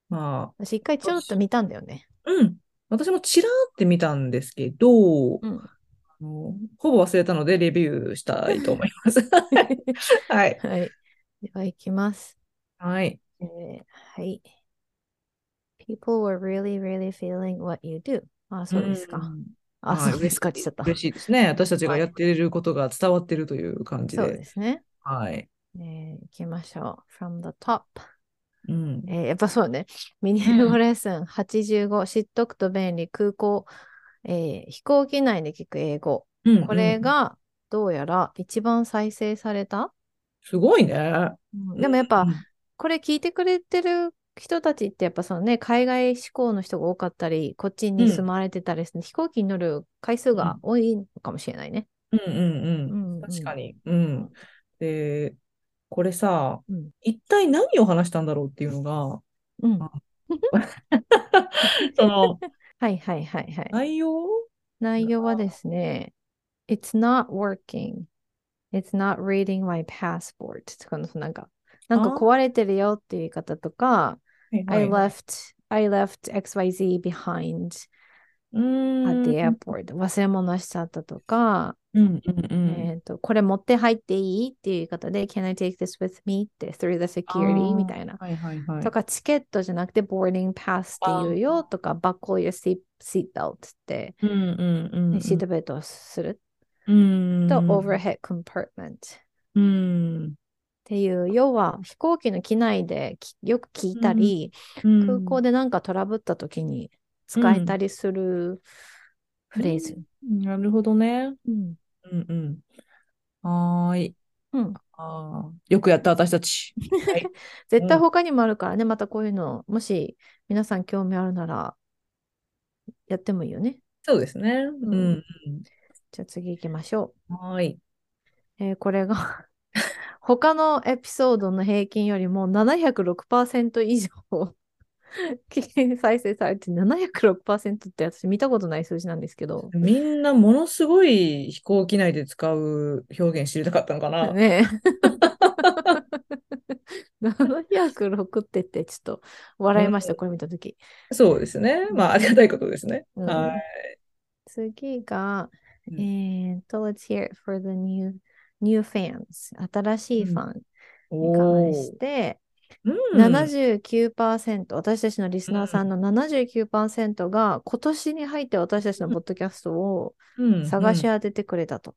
Speaker 1: ま
Speaker 2: 私一回ちょろっと見たんだよね。
Speaker 1: あ、うん。私もちらーって見たんですけど、
Speaker 2: うん。
Speaker 1: ほぼ忘れたのでレビューしたいと思います。はい。
Speaker 2: はい。では、いきます。
Speaker 1: はい。
Speaker 2: えーはい。People were really, really feeling what you do. あ、そうですか。
Speaker 1: ん
Speaker 2: あ、
Speaker 1: はい
Speaker 2: そうですかって言っちゃった。
Speaker 1: 嬉しいですね。私たちがやっていることが伝わっているという感じ
Speaker 2: そう
Speaker 1: で。
Speaker 2: ですね。
Speaker 1: はい。
Speaker 2: えー、いきましょう。from the top。
Speaker 1: うん。
Speaker 2: えーやっぱそうね。ミニ英語レッスン85、知っとくと便利、空港、えー飛行機内で聞く英語。
Speaker 1: うん
Speaker 2: これ
Speaker 1: うん
Speaker 2: がどうやら一番再生された？
Speaker 1: すごいね。
Speaker 2: でもやっぱ
Speaker 1: うん
Speaker 2: これ聞いてくれてる人たちってやっぱそのね、海外志向の人が多かったり、こっちに住まわれてたりする、飛行機に乗る回数が多いのかもしれないね。
Speaker 1: うんうん
Speaker 2: うん
Speaker 1: うん。
Speaker 2: うん
Speaker 1: 確かに。うん。で、これさ、
Speaker 2: うん
Speaker 1: 一体何を話したんだろうっていうのが、
Speaker 2: うん。
Speaker 1: あその、
Speaker 2: はいはいはいはい。
Speaker 1: 内容
Speaker 2: 内容はですね、It's not working. It's not reading my passport. とかのなんか、なんか
Speaker 1: あ
Speaker 2: 壊れてるよっていう言い方とか、
Speaker 1: はいは
Speaker 2: I
Speaker 1: い
Speaker 2: left, I left XYZ behind At the
Speaker 1: ん
Speaker 2: airport. 忘れ物しちゃったとか、
Speaker 1: うんうんうん。
Speaker 2: えっと、これ持って入っていいっていう言い方で、Can I take this with me? って through the
Speaker 1: あ
Speaker 2: security
Speaker 1: ー
Speaker 2: みたいな。
Speaker 1: はいはいはい。
Speaker 2: とか、チケットじゃなくて boarding pass っていうよとか、buckle your seat, seat belt って、
Speaker 1: うんうんうんうん。
Speaker 2: シートベルトをする
Speaker 1: うん
Speaker 2: と、overhead compartment っ
Speaker 1: うん。
Speaker 2: ていう、要は飛行機の機内できよく聞いたり、
Speaker 1: うん
Speaker 2: 空港でなんかトラブった時に使えたりするフレーズ。
Speaker 1: なるほどね。
Speaker 2: うん。
Speaker 1: うんうん。はーい。
Speaker 2: うん
Speaker 1: あーよくやった私たち。はい。
Speaker 2: 絶対他にもあるからね、またこういうの、もし皆さん興味あるなら、やってもいいよね。
Speaker 1: そうですね。うんうん。
Speaker 2: じゃあ次行きましょ
Speaker 1: はーい。
Speaker 2: う。えーこれが 他のエピソードの平均よりも706%以上 再生されて706%って私見たことない数字なんですけど。
Speaker 1: みんなものすごい飛行機内で使う表現知りたかったのかな？
Speaker 2: ねえ。706ってってちょっと笑いました、
Speaker 1: うん
Speaker 2: これ見たとき。
Speaker 1: そうですね。まあ、ありがたいことですね。
Speaker 2: うん
Speaker 1: はい。
Speaker 2: 次が、
Speaker 1: うん
Speaker 2: えーっと、Let's hear it for the new, new fans. 新しいファンに
Speaker 1: お
Speaker 2: 関
Speaker 1: ー
Speaker 2: して、
Speaker 1: うん。
Speaker 2: 79%、私たちのリスナーさんの79%が今年に入って私たちのポッドキャストを
Speaker 1: うん
Speaker 2: 探し
Speaker 1: うん
Speaker 2: 当ててくれたと。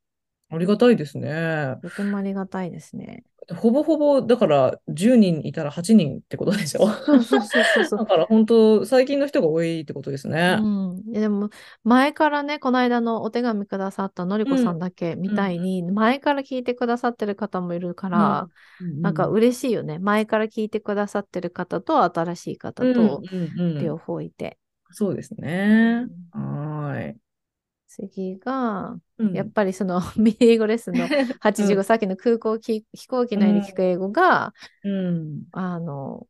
Speaker 1: ありがたいですね。
Speaker 2: とてもありがたいですね。
Speaker 1: ほぼほぼ、だから10人いたら8人ってことでしょ？だ。から本当、最近の人が多いってことですね。
Speaker 2: うん、いやでも前からね、この間のお手紙くださったのりこさんだけみたいに、前から聞いてくださってる方もいるから、なんか嬉しいよね。前から聞いてくださってる方と新しい方
Speaker 1: うん
Speaker 2: と
Speaker 1: うんうん
Speaker 2: 両方いて。
Speaker 1: そうですね。はーい。
Speaker 2: 次が、
Speaker 1: うん
Speaker 2: やっぱりそのミニ 英語レッスンの 85、さっきの空港き飛行機内で聞く英語が、
Speaker 1: うん。
Speaker 2: あの、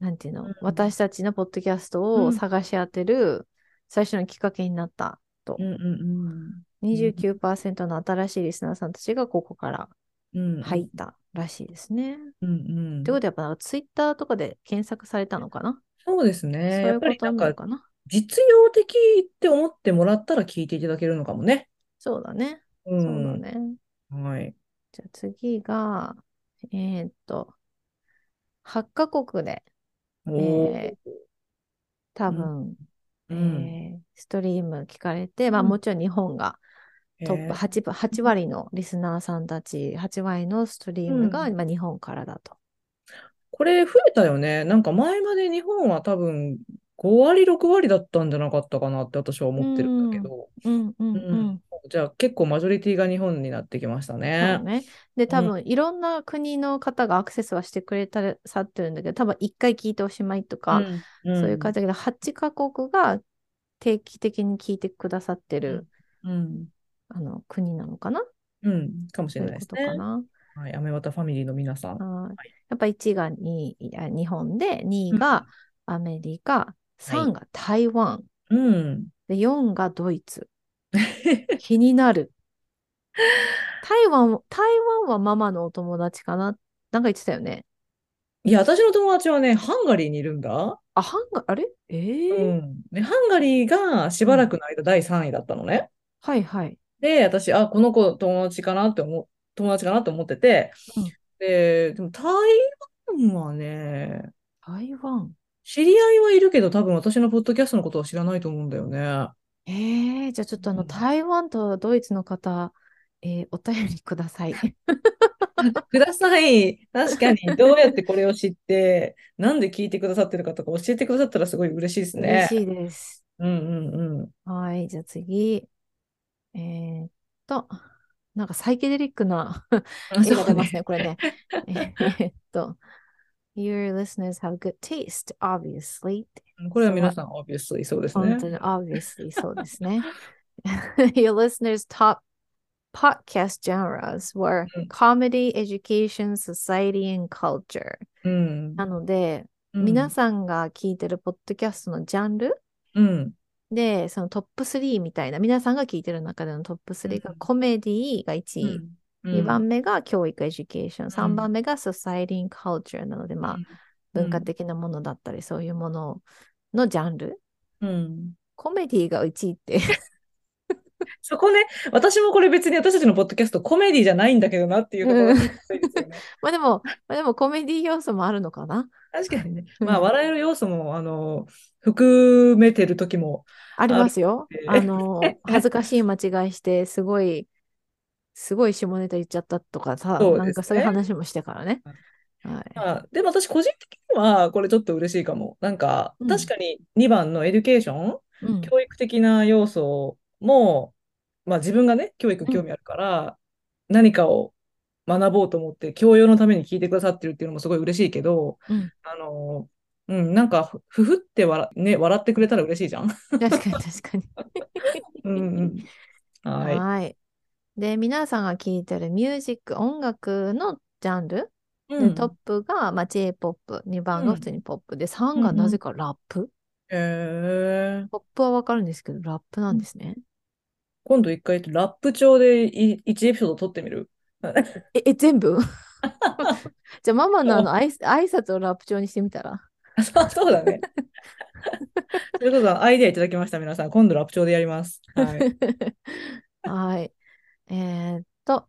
Speaker 2: なんていうの、
Speaker 1: うん
Speaker 2: 私たちのポッドキャスト
Speaker 1: うん
Speaker 2: を探し当てる最初のきっかけになったと
Speaker 1: うんうん
Speaker 2: 29%の新しいリスナーさんたちがここから
Speaker 1: うん。うん。
Speaker 2: 入ったらしいですね。
Speaker 1: うんうん。
Speaker 2: ってことはやっぱツイッターとかで検索されたのかな、
Speaker 1: そうです
Speaker 2: そう
Speaker 1: ね。やっ
Speaker 2: いうこと
Speaker 1: な
Speaker 2: のかな？
Speaker 1: 実用的って思ってもらったら聞いていただけるのかもね。
Speaker 2: そうだね。
Speaker 1: う
Speaker 2: そうだ
Speaker 1: ん。
Speaker 2: ね。
Speaker 1: はい。
Speaker 2: じゃあ次が、えーっと、8カ国で、えー多分、
Speaker 1: うん。
Speaker 2: えーストリーム聞かれて、まあ
Speaker 1: うん
Speaker 2: もちろん日本がトップ
Speaker 1: へー
Speaker 2: 8, ば8割のリスナーさんたち、8割のストリームが
Speaker 1: う
Speaker 2: 日本からだと。
Speaker 1: これ増えたよね。なんか前まで日本は多分5割、6割だったんじゃなかったかなって私は思ってるんだけど。
Speaker 2: うんうんう
Speaker 1: うんん。じゃあ結構マジョリティが日本になってきましたね。
Speaker 2: ね。で、多分いろんな国の方がアクセスはしてくれたさってるんだけど、多分1回聞いておしまいとか、
Speaker 1: うん
Speaker 2: そういう感じだけど、8カ国が定期的に聞いてくださってる、
Speaker 1: うん。
Speaker 2: あの国なのかな？
Speaker 1: うん。かもしれないですね。
Speaker 2: かな？
Speaker 1: はい。アメワタファミリーの皆さん。
Speaker 2: はいやっぱ1がにあ日本で、2がアメリカ、3が台湾、
Speaker 1: うん。
Speaker 2: で4がドイツ。気になる。台湾、台湾はママのお友達かな？なんか言ってたよね。
Speaker 1: いや、私の友達はね、ハンガリーにいるんだ。
Speaker 2: あ、ハンガ、あれ？えー？
Speaker 1: うん。で、ハンガリーがしばらくの間第3位だったのね。
Speaker 2: はいはい。
Speaker 1: で、私、あ、この子友達かなって思う、友達かなって思ってて、
Speaker 2: うん
Speaker 1: で、でも台湾はね、
Speaker 2: 台湾。
Speaker 1: 知り合いはいるけど、多分私のポッドキャストのことは知らないと思うんだよね。
Speaker 2: えー、じゃあちょっとあの、
Speaker 1: うん
Speaker 2: 台湾とドイツの方、えーお便りください。
Speaker 1: ください。確かに、どうやってこれを知って、なんで聞いてくださってるかとか教えてくださったらすごい嬉しいですね。
Speaker 2: 嬉しいです。
Speaker 1: うんうんうん。
Speaker 2: はい、じゃあ次。えーっと、なんかサイケデリックな
Speaker 1: あ
Speaker 2: 絵が出ますね、これね。えーっと、Your listeners have good taste, obviously.
Speaker 1: これは皆さん、obviously そうですね
Speaker 2: 本。当に obviously そうですね。Your listeners' top podcast genres were
Speaker 1: うん
Speaker 2: comedy, education, society, and culture.
Speaker 1: うん。
Speaker 2: なので、
Speaker 1: うん
Speaker 2: 皆さんが聞いてるポッドキャストのジャンル
Speaker 1: うん。
Speaker 2: で、そのトップ3みたいな、皆さんが聞いてる中でのトップ3が
Speaker 1: うん
Speaker 2: コメディが1位、
Speaker 1: うん
Speaker 2: 2番目が教育、 education、
Speaker 1: う
Speaker 2: 3
Speaker 1: ん
Speaker 2: 番目が society and culture なので、まあ、文化的なものだったり、そういうもののジャンル。
Speaker 1: うん。
Speaker 2: コメディが1位って
Speaker 1: そこね、私もこれ別に私たちのポッドキャストコメディじゃないんだけどなっていうところですよね。
Speaker 2: まあでも、まあでもコメディ要素もあるのかな
Speaker 1: 確かにね。
Speaker 2: うん
Speaker 1: まあ、笑える要素も、あの、含めてる時も、
Speaker 2: ありますよ。
Speaker 1: あ
Speaker 2: の、恥ずかしい間違いして、すごい、すごい下ネタ言っちゃったとかさ、
Speaker 1: ね
Speaker 2: なんかそういう話もしてからね。はい。
Speaker 1: まあ、でも私個人的にはこれちょっと嬉しいかも。なんか、
Speaker 2: うん
Speaker 1: 確かに2番の education、
Speaker 2: うん
Speaker 1: 教育的な要素も、まあ自分がね、教育興味あるから、何かを学ぼうと思って、教養のために聞いてくださってるっていうのもすごい嬉しいけど、
Speaker 2: うん
Speaker 1: あの、うん、なんか、ふふふって笑,、ね、笑ってくれたら嬉しいじゃん。
Speaker 2: 確かに確かに。
Speaker 1: うんうん。はい。
Speaker 2: はい。で、皆さんが聴いてるミュージック、音楽のジャンル、で
Speaker 1: うん
Speaker 2: トップが、まあ、J-POP、2番が普通にポップ、で、3が
Speaker 1: うん
Speaker 2: なぜかラップ？
Speaker 1: へー
Speaker 2: ポップはわかるんですけど、ラップなんですね。
Speaker 1: 今度一回ラップ調でい1エピソード撮ってみる？
Speaker 2: え、え、全部？じゃあ、ママのあの挨挨拶をラップ調にしてみたら？
Speaker 1: そうそうだね。ということは、アイデアいただきました、皆さん。今度ラップ調でやります。はい。
Speaker 2: はい。えーっと、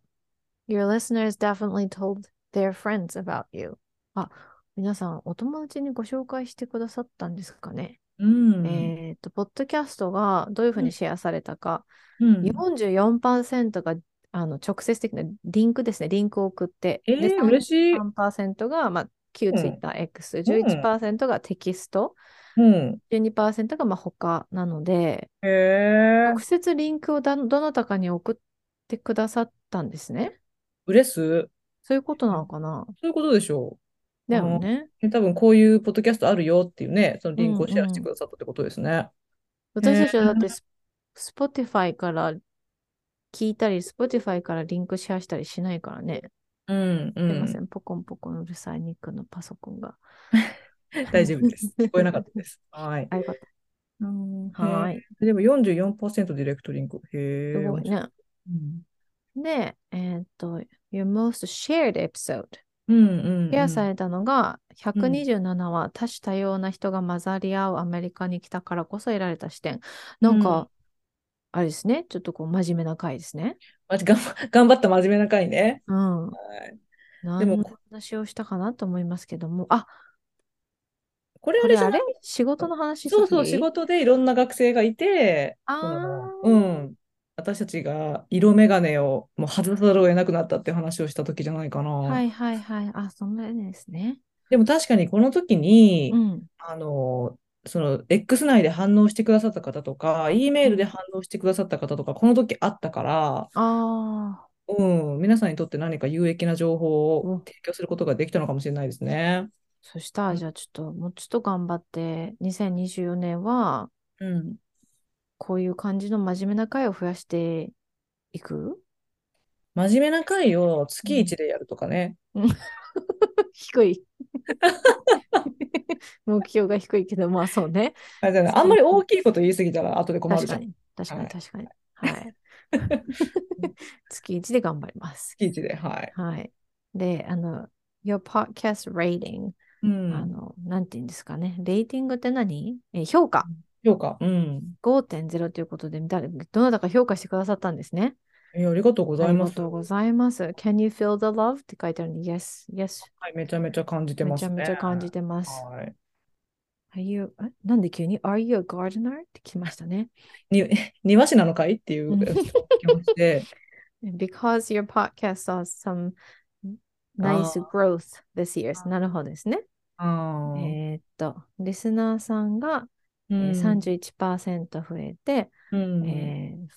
Speaker 2: Your listeners definitely told their friends about you. あ、皆さん、お友達にご紹介してくださったんですかね。
Speaker 1: うん。
Speaker 2: えーっと、ポッドキャストがどういうふうにシェアされたか、
Speaker 1: うん
Speaker 2: 44%があの直接的なリンクですね、リンクを送って、
Speaker 1: えー
Speaker 2: で
Speaker 1: 嬉しい。
Speaker 2: 3%が、まあ、旧
Speaker 1: うん
Speaker 2: Twitter X、11%がテキスト、
Speaker 1: うん。
Speaker 2: 12%がまあ他なので、
Speaker 1: へえ
Speaker 2: 直。接リンクをだどなたかに送ってくださったんですね。
Speaker 1: うれす？
Speaker 2: そういうことなのかな？
Speaker 1: そういうことでしょ
Speaker 2: だよね。
Speaker 1: う。多分こういうポッドキャストあるよっていうね、そのリンクをシェアしてくださったってことですね。
Speaker 2: 私たちはだってス、Spotify から聞いたり、Spotify からリンクシェアしたりしないからね。
Speaker 1: うん、う
Speaker 2: すいませ
Speaker 1: ん。
Speaker 2: ん、ポコンポコンうるさいニックのパソコンが。
Speaker 1: 大丈夫です。聞こえなかったです。はい。
Speaker 2: あ、よかった。うーはい。
Speaker 1: でも44%ディレクトリンク。へえ。
Speaker 2: すごいね。
Speaker 1: うん。
Speaker 2: で、えーっと、Your most shared episode。
Speaker 1: うんうん、
Speaker 2: シェアされたのが、
Speaker 1: うん
Speaker 2: 127は多種多様な人が混ざり合うアメリカに来たからこそ得られた視点。なんか、あれですね。ちょっとこう真面目な回ですね。
Speaker 1: マジ頑張った真面目な回ね。
Speaker 2: うん。
Speaker 1: はい、
Speaker 2: 何の
Speaker 1: こ
Speaker 2: 話をしたかなと思いますけども。あ、
Speaker 1: これあ
Speaker 2: これあれ
Speaker 1: れじゃない？
Speaker 2: 仕事の話
Speaker 1: そうそう、
Speaker 2: 先
Speaker 1: 仕事でいろんな学生がいて、
Speaker 2: あ
Speaker 1: うん。私たちが色眼鏡をもう外さざるを得なくなったって話をした時じゃないかな。
Speaker 2: はいはいはい。あ、そんなですね。
Speaker 1: でも確かにこの時に、
Speaker 2: うん。
Speaker 1: あの、その X 内で反応してくださった方とか、E メールで反応してくださった方とか、この時あったから、
Speaker 2: あ
Speaker 1: うん、皆さんにとって何か有益な情報
Speaker 2: うん
Speaker 1: を提供することができたのかもしれないですね。
Speaker 2: そしたら、じゃあちょっと、もうちょっと頑張って、2024年は、
Speaker 1: うん。
Speaker 2: こういう感じの真面目な回を増やしていく？
Speaker 1: 真面目な回を月1でやるとかね。
Speaker 2: 低い。目標が低いけど、まあそうね。
Speaker 1: あれだよねあんまり大きいこと言い過ぎたら後で困るじゃん。
Speaker 2: 確かに。確かに、
Speaker 1: はい
Speaker 2: 確かに。はい。月1で頑張ります。
Speaker 1: 月1で、はい。
Speaker 2: はい。で、あの、Your Podcast Rating、
Speaker 1: うん。
Speaker 2: あの、なんて言うんですかね。レーティングって何？え評価。
Speaker 1: 評価。うん。
Speaker 2: 5.0ということで、誰どなたか評価してくださったんですね。
Speaker 1: えありがとうございます。
Speaker 2: ありがとうございます。Can you feel the love? って書いてあるので、Yes, yes.
Speaker 1: はい、めちゃめちゃ感じて
Speaker 2: め
Speaker 1: ますね。
Speaker 2: ちゃめちゃ感じてます。
Speaker 1: はい。
Speaker 2: Are you, えなんで急に？Are you a gardener? って来ましたね。
Speaker 1: に庭師なのかい？っていう
Speaker 2: うん
Speaker 1: 質問が来まして、
Speaker 2: Because your podcast saw some nice growth this year. なるほどですね。えーっと、リスナーさんが、え
Speaker 1: うん。
Speaker 2: ー31%増えて、
Speaker 1: うん。
Speaker 2: えー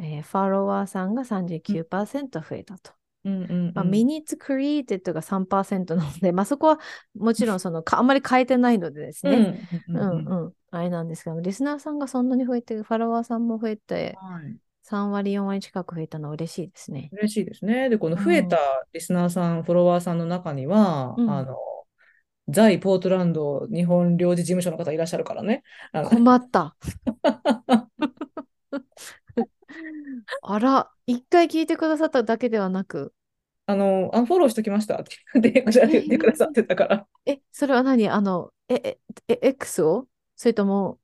Speaker 2: えーフォロワーさんが39%増えたと。
Speaker 1: うん。うん。
Speaker 2: まあ、
Speaker 1: うん
Speaker 2: minutes created が3%なので、まあ、そこはもちろんそのかあんまり変えてないのでですね。
Speaker 1: うん。
Speaker 2: う
Speaker 1: うん。んうん。
Speaker 2: うん。あれなんですけど、リスナーさんがそんなに増えて、フォロワーさんも増えて、
Speaker 1: はい。
Speaker 2: 3割、4割近く増えたのは嬉しいですね。
Speaker 1: 嬉しいですね。で、この増えたリスナーさん、フォロワーさんの中には、
Speaker 2: うん。
Speaker 1: あの、在ポートランド日本領事事務所の方いらっしゃるからね。あの
Speaker 2: 困った。あら、一回聞いてくださっただけではなく、
Speaker 1: あの、あフォローしときました って言ってくださってたから。
Speaker 2: え、それは何？あの、え、え、え、X を？それとも、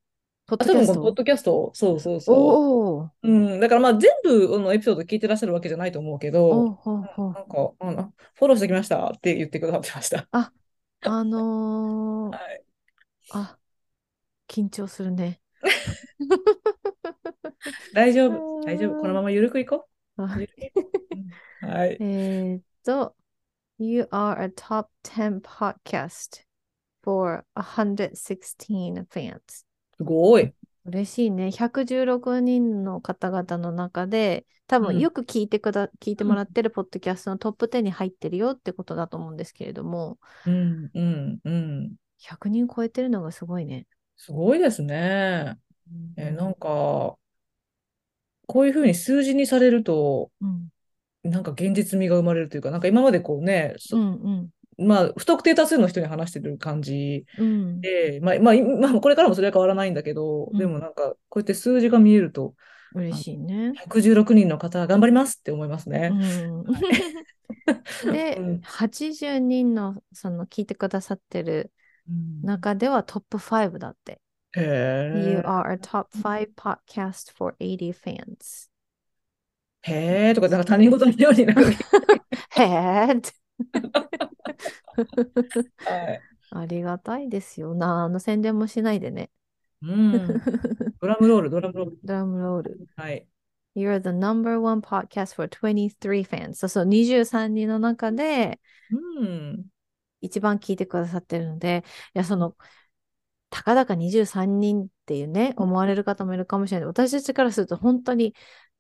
Speaker 2: ポッドキャストを？
Speaker 1: ドキャスト、そうそうそう。うん、だからまあ全部のエピソード聞いてらっしゃるわけじゃないと思うけ
Speaker 2: お
Speaker 1: ど、
Speaker 2: ほうほう
Speaker 1: なんか、あの、フォローしてきましたって言ってくださってました。
Speaker 2: あのー
Speaker 1: はい。
Speaker 2: あ、緊張するね。
Speaker 1: 大丈夫、大丈夫。このままゆるくいこ
Speaker 2: あ
Speaker 1: う。はい。
Speaker 2: えーっと、You are a top 10 podcast for 116 fans.
Speaker 1: すごい。
Speaker 2: 嬉しいね。116人の方々の中で、多
Speaker 1: うん
Speaker 2: 分よく聞いてくだ、聞いてもらってるポッドキャストのトップ10に入ってるよってことだと思うんですけれども、
Speaker 1: うん、うん、うん。
Speaker 2: 100人超えてるのがすごいね。
Speaker 1: すごいですね。え
Speaker 2: うん
Speaker 1: なんか、こういうふうに数字にされると、
Speaker 2: うん
Speaker 1: なんか現実味が生まれるというか、なんか今までこうね、
Speaker 2: う
Speaker 1: そ
Speaker 2: ん
Speaker 1: まあ、不特定多数の人に話してる感じ
Speaker 2: うんうん
Speaker 1: で、まあ、まあ、まあ、これからもそれは変わらないんだけど、
Speaker 2: うん
Speaker 1: でもなんか、こうやって数字が見えると、
Speaker 2: 嬉しいね。
Speaker 1: 116人の方、頑張りますって思います
Speaker 2: う
Speaker 1: ね。
Speaker 2: ん で、
Speaker 1: うん
Speaker 2: 80人のその聞いてくださってる
Speaker 1: うん
Speaker 2: 中ではトップ5だって。
Speaker 1: へ
Speaker 2: You
Speaker 1: え。
Speaker 2: are a top 5 podcast for 80 fans.
Speaker 1: へえとか、なんか他人事のようになんか、
Speaker 2: へーって。
Speaker 1: はい。
Speaker 2: ありがたいですよな。あの宣伝もしないでね。
Speaker 1: うん。ドラムロール、ドラムロール。
Speaker 2: ドラムロール。
Speaker 1: はい。
Speaker 2: You're the number one podcast for 23 fans. そうそう、23人の中で
Speaker 1: うん。
Speaker 2: 一番聞いてくださってるので、いや、その、たかだか23人っていうね、思われる方もいるかもしれない。私たちからすると本当に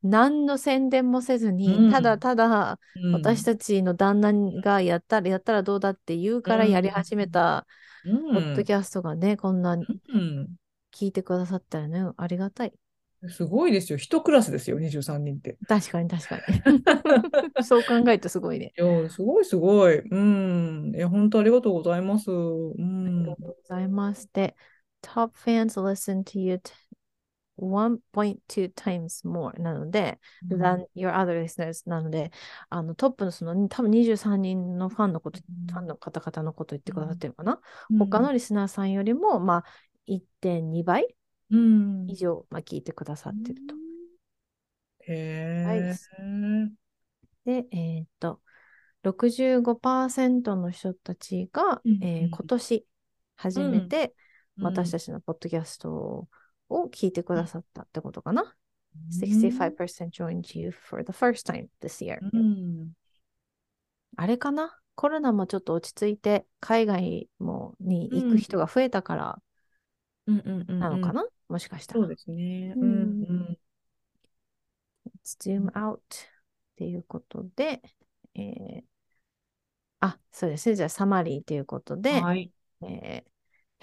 Speaker 2: 何の宣伝もせずに、
Speaker 1: うん
Speaker 2: ただただ
Speaker 1: うん
Speaker 2: 私たちの旦那がやったら、やったらどうだって言うから
Speaker 1: うん
Speaker 2: やり始めた
Speaker 1: うん
Speaker 2: ポッドキャストがね、こんな
Speaker 1: うん。
Speaker 2: 聞いてくださったらね、ありがたい。
Speaker 1: すごいですよ。一クラスですよ、23人って。
Speaker 2: 確かに確かに。そう考えるとすごいね。
Speaker 1: いや、すごいすごい。うん。いや、本当ありがとうございます。う
Speaker 2: あり
Speaker 1: ん
Speaker 2: が。とうございます。で、Top fans listen to you 1.2 times more なので、than your other listeners なので、あのトップのその多分23人のファンのこと、ファンの方々のこと言ってくださってるかな、他のリスナーさんよりも、まあ、1.2倍
Speaker 1: うん。
Speaker 2: 以上、まあ、聞いてくださってると。
Speaker 1: へ
Speaker 2: はい。
Speaker 1: え。
Speaker 2: で、えーっと、65%の人たちが、
Speaker 1: うん。うん
Speaker 2: えー今年初めて
Speaker 1: うん。
Speaker 2: 私たちのポッドキャストを聞いてくださったってことかな？
Speaker 1: うん
Speaker 2: 65% joined you for the first time this year.
Speaker 1: うん
Speaker 2: あれかな？コロナもちょっと落ち着いて海外もに行く人が増えたから
Speaker 1: うんうんうん
Speaker 2: なのかな、もしかしたら。
Speaker 1: そうですね。
Speaker 2: う
Speaker 1: うんんうん。
Speaker 2: Let's zoom out っていうことで、えーあ、そうですね。じゃあサマリーということで、
Speaker 1: はい。
Speaker 2: えー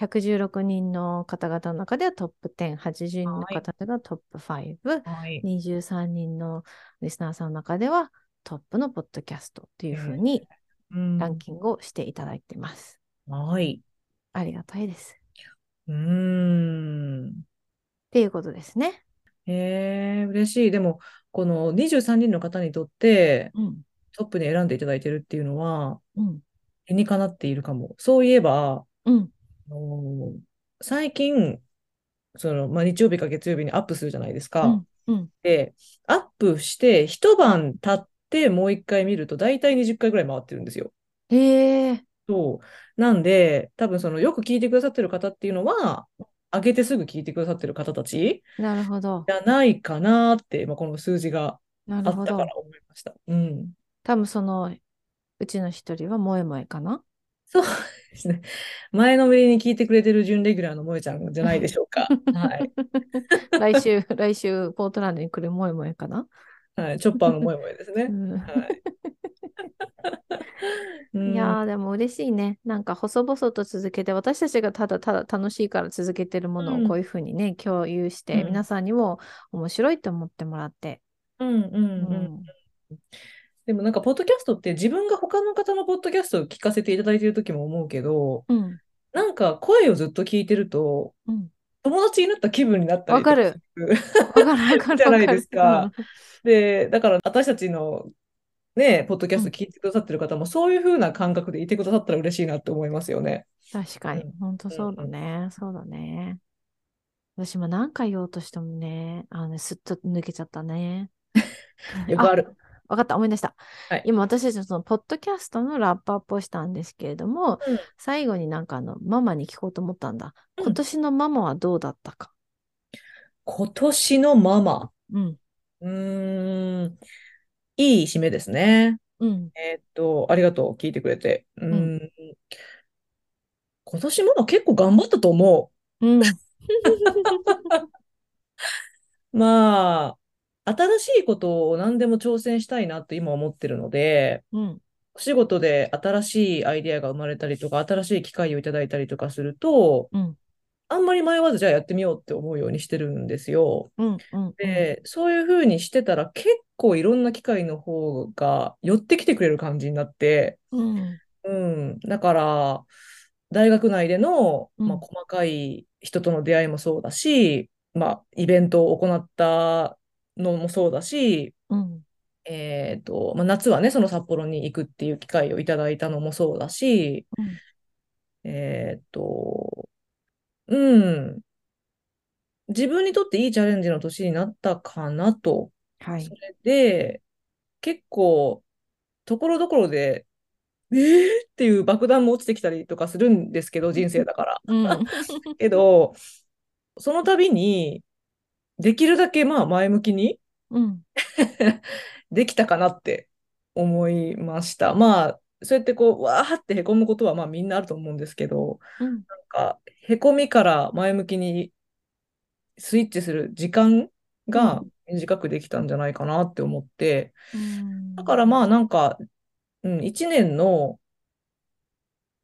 Speaker 2: 116人の方々の中ではトップ10、80人の
Speaker 1: はい
Speaker 2: 方がトップ5、
Speaker 1: はい。
Speaker 2: 23人のリスナーさんの中ではトップのポッドキャストというふうに
Speaker 1: うん
Speaker 2: ランキングをしていただいてます。
Speaker 1: はい。
Speaker 2: ありがたいです。
Speaker 1: うーん。
Speaker 2: っていうことですね。
Speaker 1: へえ、嬉しい。でも、この23人の方にとって
Speaker 2: うん。
Speaker 1: トップに選んでいただいてるっていうのは、
Speaker 2: うん。
Speaker 1: 理にかなっているかも。そういえば、
Speaker 2: うん。
Speaker 1: 最近、その、まあ、日曜日か月曜日にアップするじゃないですか。
Speaker 2: うん。うん。
Speaker 1: で、アップして、一晩経ってもう一回見ると、大体20回ぐらい回ってるんですよ。
Speaker 2: へえ。
Speaker 1: そう。なんで、多分その、よく聞いてくださってる方っていうのは、上げてすぐ聞いてくださってる方たち
Speaker 2: なるほど。
Speaker 1: じゃないかなって、まあ、この数字があったか。ら思いました。うん。
Speaker 2: 多分そのうちの一人は萌え萌えかな。
Speaker 1: そうですね。前のめりに聞いてくれてる準レギュラーの萌えちゃんじゃないでしょうか。はい。
Speaker 2: 来週、来週、ポートランドに来る萌え萌えかな？
Speaker 1: はい。チョッパーの萌え萌えですね。
Speaker 2: うん
Speaker 1: はい。うん
Speaker 2: いやーでも嬉しいね。なんか細々と続けて、私たちがただただ楽しいから続けてるもの
Speaker 1: うん
Speaker 2: をこういうふうにね、共有して、
Speaker 1: うん
Speaker 2: 皆さんにも面白いと思ってもらって。
Speaker 1: うんうん
Speaker 2: う
Speaker 1: うん。でもなんか、ポッドキャストって自分が他の方のポッドキャストを聞かせていただいてる時も思うけど、
Speaker 2: うん。
Speaker 1: なんか声をずっと聞いてると、
Speaker 2: うん。
Speaker 1: 友達になった気分になったり
Speaker 2: わかるわかるわかる。
Speaker 1: じゃないですか。で、だから私たちのね、ポッドキャスト聞いてくださってる方も、そういう風な感覚でいてくださったら嬉しいなって思いますよね。
Speaker 2: うん確かに
Speaker 1: うん。
Speaker 2: 本当そうだね。そうだね。私も何回言おうとしてもね、あのね、すっと抜けちゃったね。
Speaker 1: よくある。
Speaker 2: わかった、思い出した。
Speaker 1: はい
Speaker 2: 今、私たちのその、ポッドキャストのラップアップをしたんですけれども、
Speaker 1: うん
Speaker 2: 最後になんかあの、ママに聞こうと思ったんだ。
Speaker 1: うん
Speaker 2: 今年のママはどうだったか？
Speaker 1: 今年のママ？
Speaker 2: うん。
Speaker 1: うーん、いい締めですね。
Speaker 2: うん。
Speaker 1: えーっと、ありがとう、聞いてくれて。うー
Speaker 2: うん
Speaker 1: ん、今年ママ結構頑張ったと思
Speaker 2: うん。
Speaker 1: う。まあ、新しいことを何でも挑戦したいなって今思ってるので、
Speaker 2: うん。
Speaker 1: お仕事で新しいアイデアが生まれたりとか、新しい機会をいただいたりとかすると、
Speaker 2: うん。
Speaker 1: あんまり迷わずじゃあやってみようって思うようにしてるんですよ。
Speaker 2: うん。うん。
Speaker 1: で、そういうふうにしてたら結構いろんな機会の方が寄ってきてくれる感じになって、
Speaker 2: うん。
Speaker 1: うん、だから、大学内での、
Speaker 2: うん
Speaker 1: まあ、細かい人との出会いもそうだし、まあ、イベントを行ったのもそうだし、
Speaker 2: うん。
Speaker 1: えーと、まあ、夏はね、その札幌に行くっていう機会をいただいたのもそうだし、
Speaker 2: うん
Speaker 1: えーと、うん、自分にとっていいチャレンジの年になったかなと。
Speaker 2: はい
Speaker 1: そ。れで、結構、ところどころで、えー？っていう爆弾も落ちてきたりとかするんですけど、人生だから。
Speaker 2: うん。
Speaker 1: けど、その度に、できるだけまあ前向きに
Speaker 2: うん。
Speaker 1: できたかなって思いました。まあ、そうやってこう、わーってへこむことはまあみんなあると思うんですけど、
Speaker 2: うん。
Speaker 1: なんか、へこみから前向きにスイッチする時間が短くできたんじゃないかなって思って、
Speaker 2: うん
Speaker 1: だからまあなんか、うん、1年の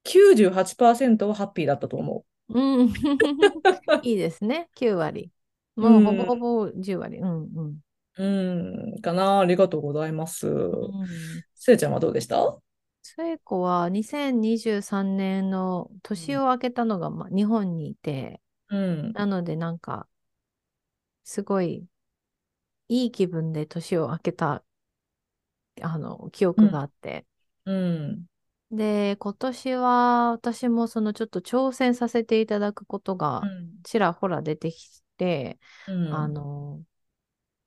Speaker 1: 98%はハッピーだったと思
Speaker 2: うん。いいですね。9割。もうほぼほぼ10割。うん。うん。
Speaker 1: う。うん、かな。ありがとうございます。
Speaker 2: うん
Speaker 1: せいちゃんはどうでした？
Speaker 2: 聖子は2023年の年を明けたのが、まあ、日本にいて、
Speaker 1: うん。
Speaker 2: なのでなんか、すごいいい気分で年を明けたあの記憶があって、
Speaker 1: うん。
Speaker 2: で、今年は私もそのちょっと挑戦させていただくことがちらほら出てきて、
Speaker 1: うん。
Speaker 2: あの、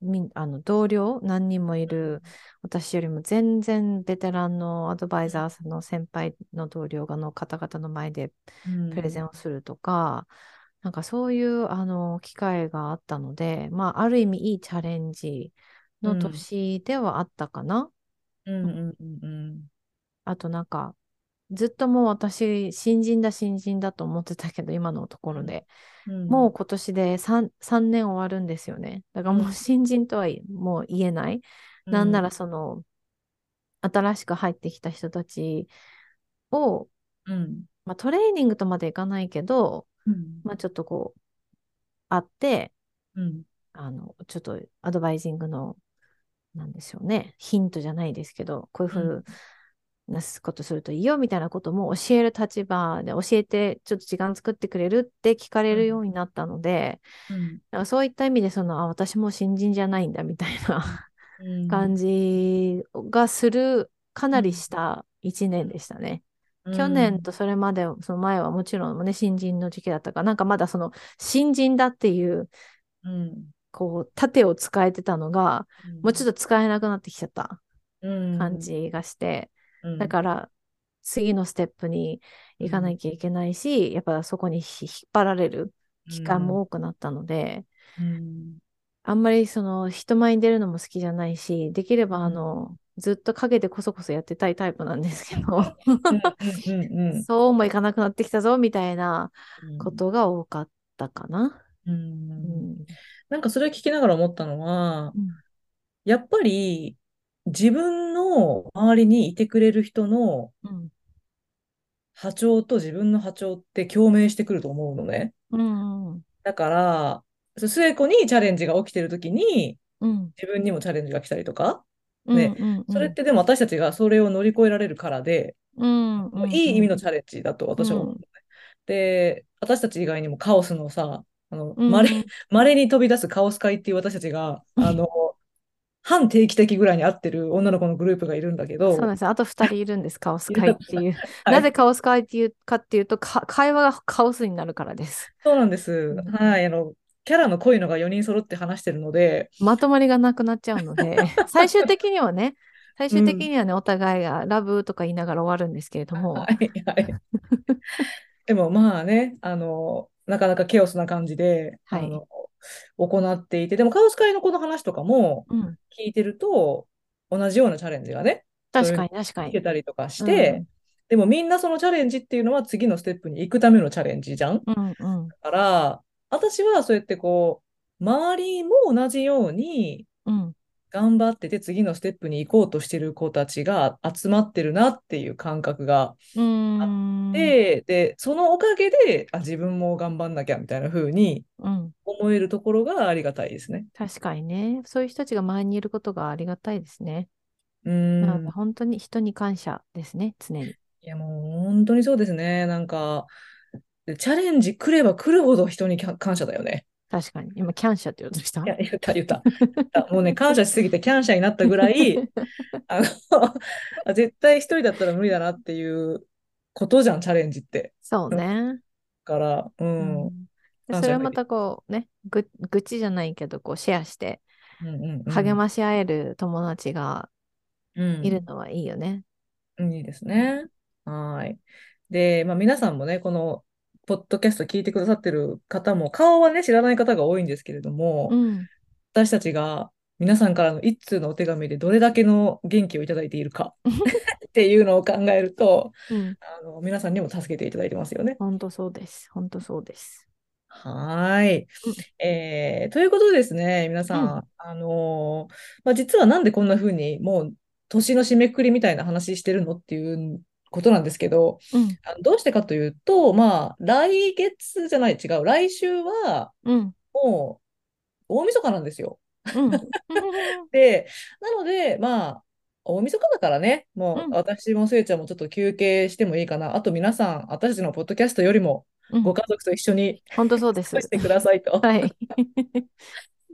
Speaker 2: みあの同僚何人もいる私よりも全然ベテランのアドバイザーの先輩の同僚がの方々の前で
Speaker 1: うん、
Speaker 2: プレゼンをするとか、なんかそういうあの機会があったので、まあ、ある意味いいチャレンジの年ではあったかな。
Speaker 1: うんうんうん
Speaker 2: あとなんか、ずっともう私、新人だ新人だと思ってたけど、今のところで、
Speaker 1: うん。
Speaker 2: もう今年で 3, 3年終わるんですよね。だからも
Speaker 1: う
Speaker 2: うん新人とはもう言えない。なんなら、その、新しく入ってきた人たちを、
Speaker 1: うん。
Speaker 2: まあ、トレーニングとまでいかないけど、
Speaker 1: うん。
Speaker 2: まあ、ちょっとこう、会って、
Speaker 1: うん。
Speaker 2: あの、ちょっとアドバイジングの、なんでしょうね、ヒントじゃないですけど、こういうふうなことするといいよみたいなことも教える立場で教えて、ちょっと時間作ってくれるって聞かれるようになったので、
Speaker 1: うん。
Speaker 2: なんかそういった意味で、その、あ、私も新人じゃないんだみたいな
Speaker 1: うん。
Speaker 2: 感じがする、かなりした1年でしたね。去年とそれまで、その前はもちろんね、新人の時期だったから、なんかまだその、新人だっていう、
Speaker 1: うん、
Speaker 2: こう、盾を使えてたのが、もうちょっ
Speaker 1: と
Speaker 2: と使えなくなってきちゃった
Speaker 1: 感
Speaker 2: 感、じがして、
Speaker 1: うん。
Speaker 2: だから、次のステップに行かなきゃいけないし、やっぱそこにひ引っ張られる期間も多くなったので、
Speaker 1: うん。
Speaker 2: あんまりその人前に出るのも好きじゃないし、できれば
Speaker 1: うん。
Speaker 2: あの、ずっと陰でこそこそやってたいタイプなんですけど、
Speaker 1: うんうんうん
Speaker 2: そうもいかなくなってきたぞみたいな
Speaker 1: うん。
Speaker 2: ことが多かったかな。
Speaker 1: う
Speaker 2: うん。ん。
Speaker 1: なんかそれを聞きながら思ったのは、
Speaker 2: うん。
Speaker 1: やっぱり自分の周りにいてくれる人の
Speaker 2: うん。
Speaker 1: 波長と自分の波長って共鳴してくると思うのね。
Speaker 2: うん。うん。
Speaker 1: だから、末子にチャレンジが起きてる時に
Speaker 2: うん。
Speaker 1: 自分にもチャレンジが来たりとか、
Speaker 2: うん。
Speaker 1: ね
Speaker 2: うん。
Speaker 1: それってでも私たちがそれを乗り越えられるからで、
Speaker 2: うん。うん。
Speaker 1: いい意味のチャレンジだと私は思うのね。で、私たち以外にもカオスのさ、あの、
Speaker 2: うん
Speaker 1: まれ、稀に飛び出すカオス会っていう私たちが、あの、半定期的ぐらいに会ってる女の子のグループがいるんだけど、
Speaker 2: そうなんです。あと2人いるんです、カオス会っていう。
Speaker 1: はい
Speaker 2: なぜカオス会っていうかっていうと、か会話がカオスになるからです。
Speaker 1: そうなんです。
Speaker 2: うん
Speaker 1: はい。あの、キャラの濃いのが4人揃って話してるので、
Speaker 2: まとまりがなくなっちゃうので、最終的にはね、最終的にはね、お互いがラブとか言いながら終わるんですけれども
Speaker 1: は、い、はい。でもまあね、あの、なかなかケオスな感じで、
Speaker 2: はい
Speaker 1: あの、行っていて、でもカオス会のこの話とかも
Speaker 2: うん、
Speaker 1: 聞いてると、同じようなチャレンジがね、
Speaker 2: 確かに確か
Speaker 1: いけ
Speaker 2: に。
Speaker 1: たりとかして、でもみんなそのチャレンジっていうのは次のステップに行くためのチャレンジじゃん。だ
Speaker 2: うんうん
Speaker 1: から、私はそうやってこう、周りも同じように
Speaker 2: うん
Speaker 1: 頑張ってて次のステップに行こうとしてる子たちが集まってるなっていう感覚が
Speaker 2: うん。
Speaker 1: で、で、そのおかげで、あ、自分も頑張んなきゃみたいな風に
Speaker 2: うん、
Speaker 1: 思えるところがありがたいですね。
Speaker 2: 確かにね。そういう人たちが周りにいることがありがたいですね。
Speaker 1: う
Speaker 2: なので
Speaker 1: ん。
Speaker 2: 本当に人に感謝ですね、常に。
Speaker 1: いや、もう本当にそうですね。なんか、でチャレンジ来れば来るほど人に感謝だよね。
Speaker 2: 確かに。今、キャンシャって言おうとした
Speaker 1: いや、言った、言った。もうね、感謝しすぎてキャンシャになったぐらい、あの、あ絶対一人だったら無理だなっていうことじゃん、チャレンジって。
Speaker 2: そうね。
Speaker 1: だから、う。
Speaker 2: うんんで
Speaker 1: 感謝が
Speaker 2: それをまたこうね、ぐ愚痴じゃないけど、こうシェアして
Speaker 1: うんうんうん
Speaker 2: 励まし合える友達が
Speaker 1: うん
Speaker 2: いるのはいいよね。
Speaker 1: いいですね。はい。で、まあ、皆さんもね、この、ポッドキャスト聞いてくださってる方も、顔はね、知らない方が多いんですけれども、
Speaker 2: うん。
Speaker 1: 私たちが皆さんからの一通のお手紙でどれだけの元気をいただいているか っていうのを考えると、
Speaker 2: うん。
Speaker 1: あの皆さんにも助けていただいてますよね。
Speaker 2: 本当そうです。本当そうです。
Speaker 1: はーい
Speaker 2: うん。
Speaker 1: えーということでですね、皆さん、
Speaker 2: うん
Speaker 1: あのーまあ、実はなんでこんな風にもう年の締めくくりみたいな話してるのっていうことなんですけど、
Speaker 2: うん。
Speaker 1: あのどうしてかというと、まあ、来月じゃない、違う、来週は
Speaker 2: うん。
Speaker 1: もう大晦日なんですよ。
Speaker 2: うん。
Speaker 1: で、なので、まあ、大晦日だからね、も
Speaker 2: う
Speaker 1: 私もせいちゃんもちょっと休憩してもいいかな。あと皆さん、私たちのポッドキャストよりも
Speaker 2: うん
Speaker 1: ご家族と一緒に
Speaker 2: 本当そうです。
Speaker 1: してくださいと。
Speaker 2: はい。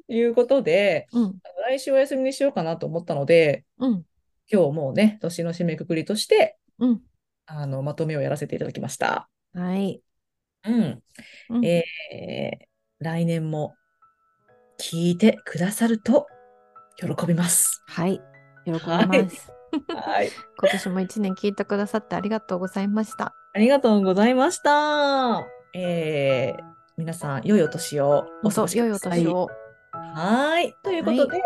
Speaker 1: いうことで、
Speaker 2: うん。
Speaker 1: 来週お休みにしようかなと思ったので、
Speaker 2: うん。
Speaker 1: 今日もうね、年の締めくくりとして、
Speaker 2: うん。
Speaker 1: あの、まとめをやらせていただきました。
Speaker 2: はい。
Speaker 1: うん。
Speaker 2: うん
Speaker 1: えー来年も聞いてくださると喜びます。
Speaker 2: はい。喜びます。
Speaker 1: はい。
Speaker 2: 今年も一年聞いてくださってありがとうございました。
Speaker 1: ありがとうございました。えー皆さん、良いお年をお過ごし
Speaker 2: 本当良いお
Speaker 1: ください。
Speaker 2: 年を。
Speaker 1: はい。ということで、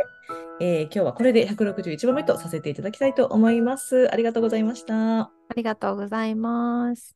Speaker 1: えー今日はこれで161番目とさせていただきたいと思います。ありがとうございました。
Speaker 2: ありがとうございます。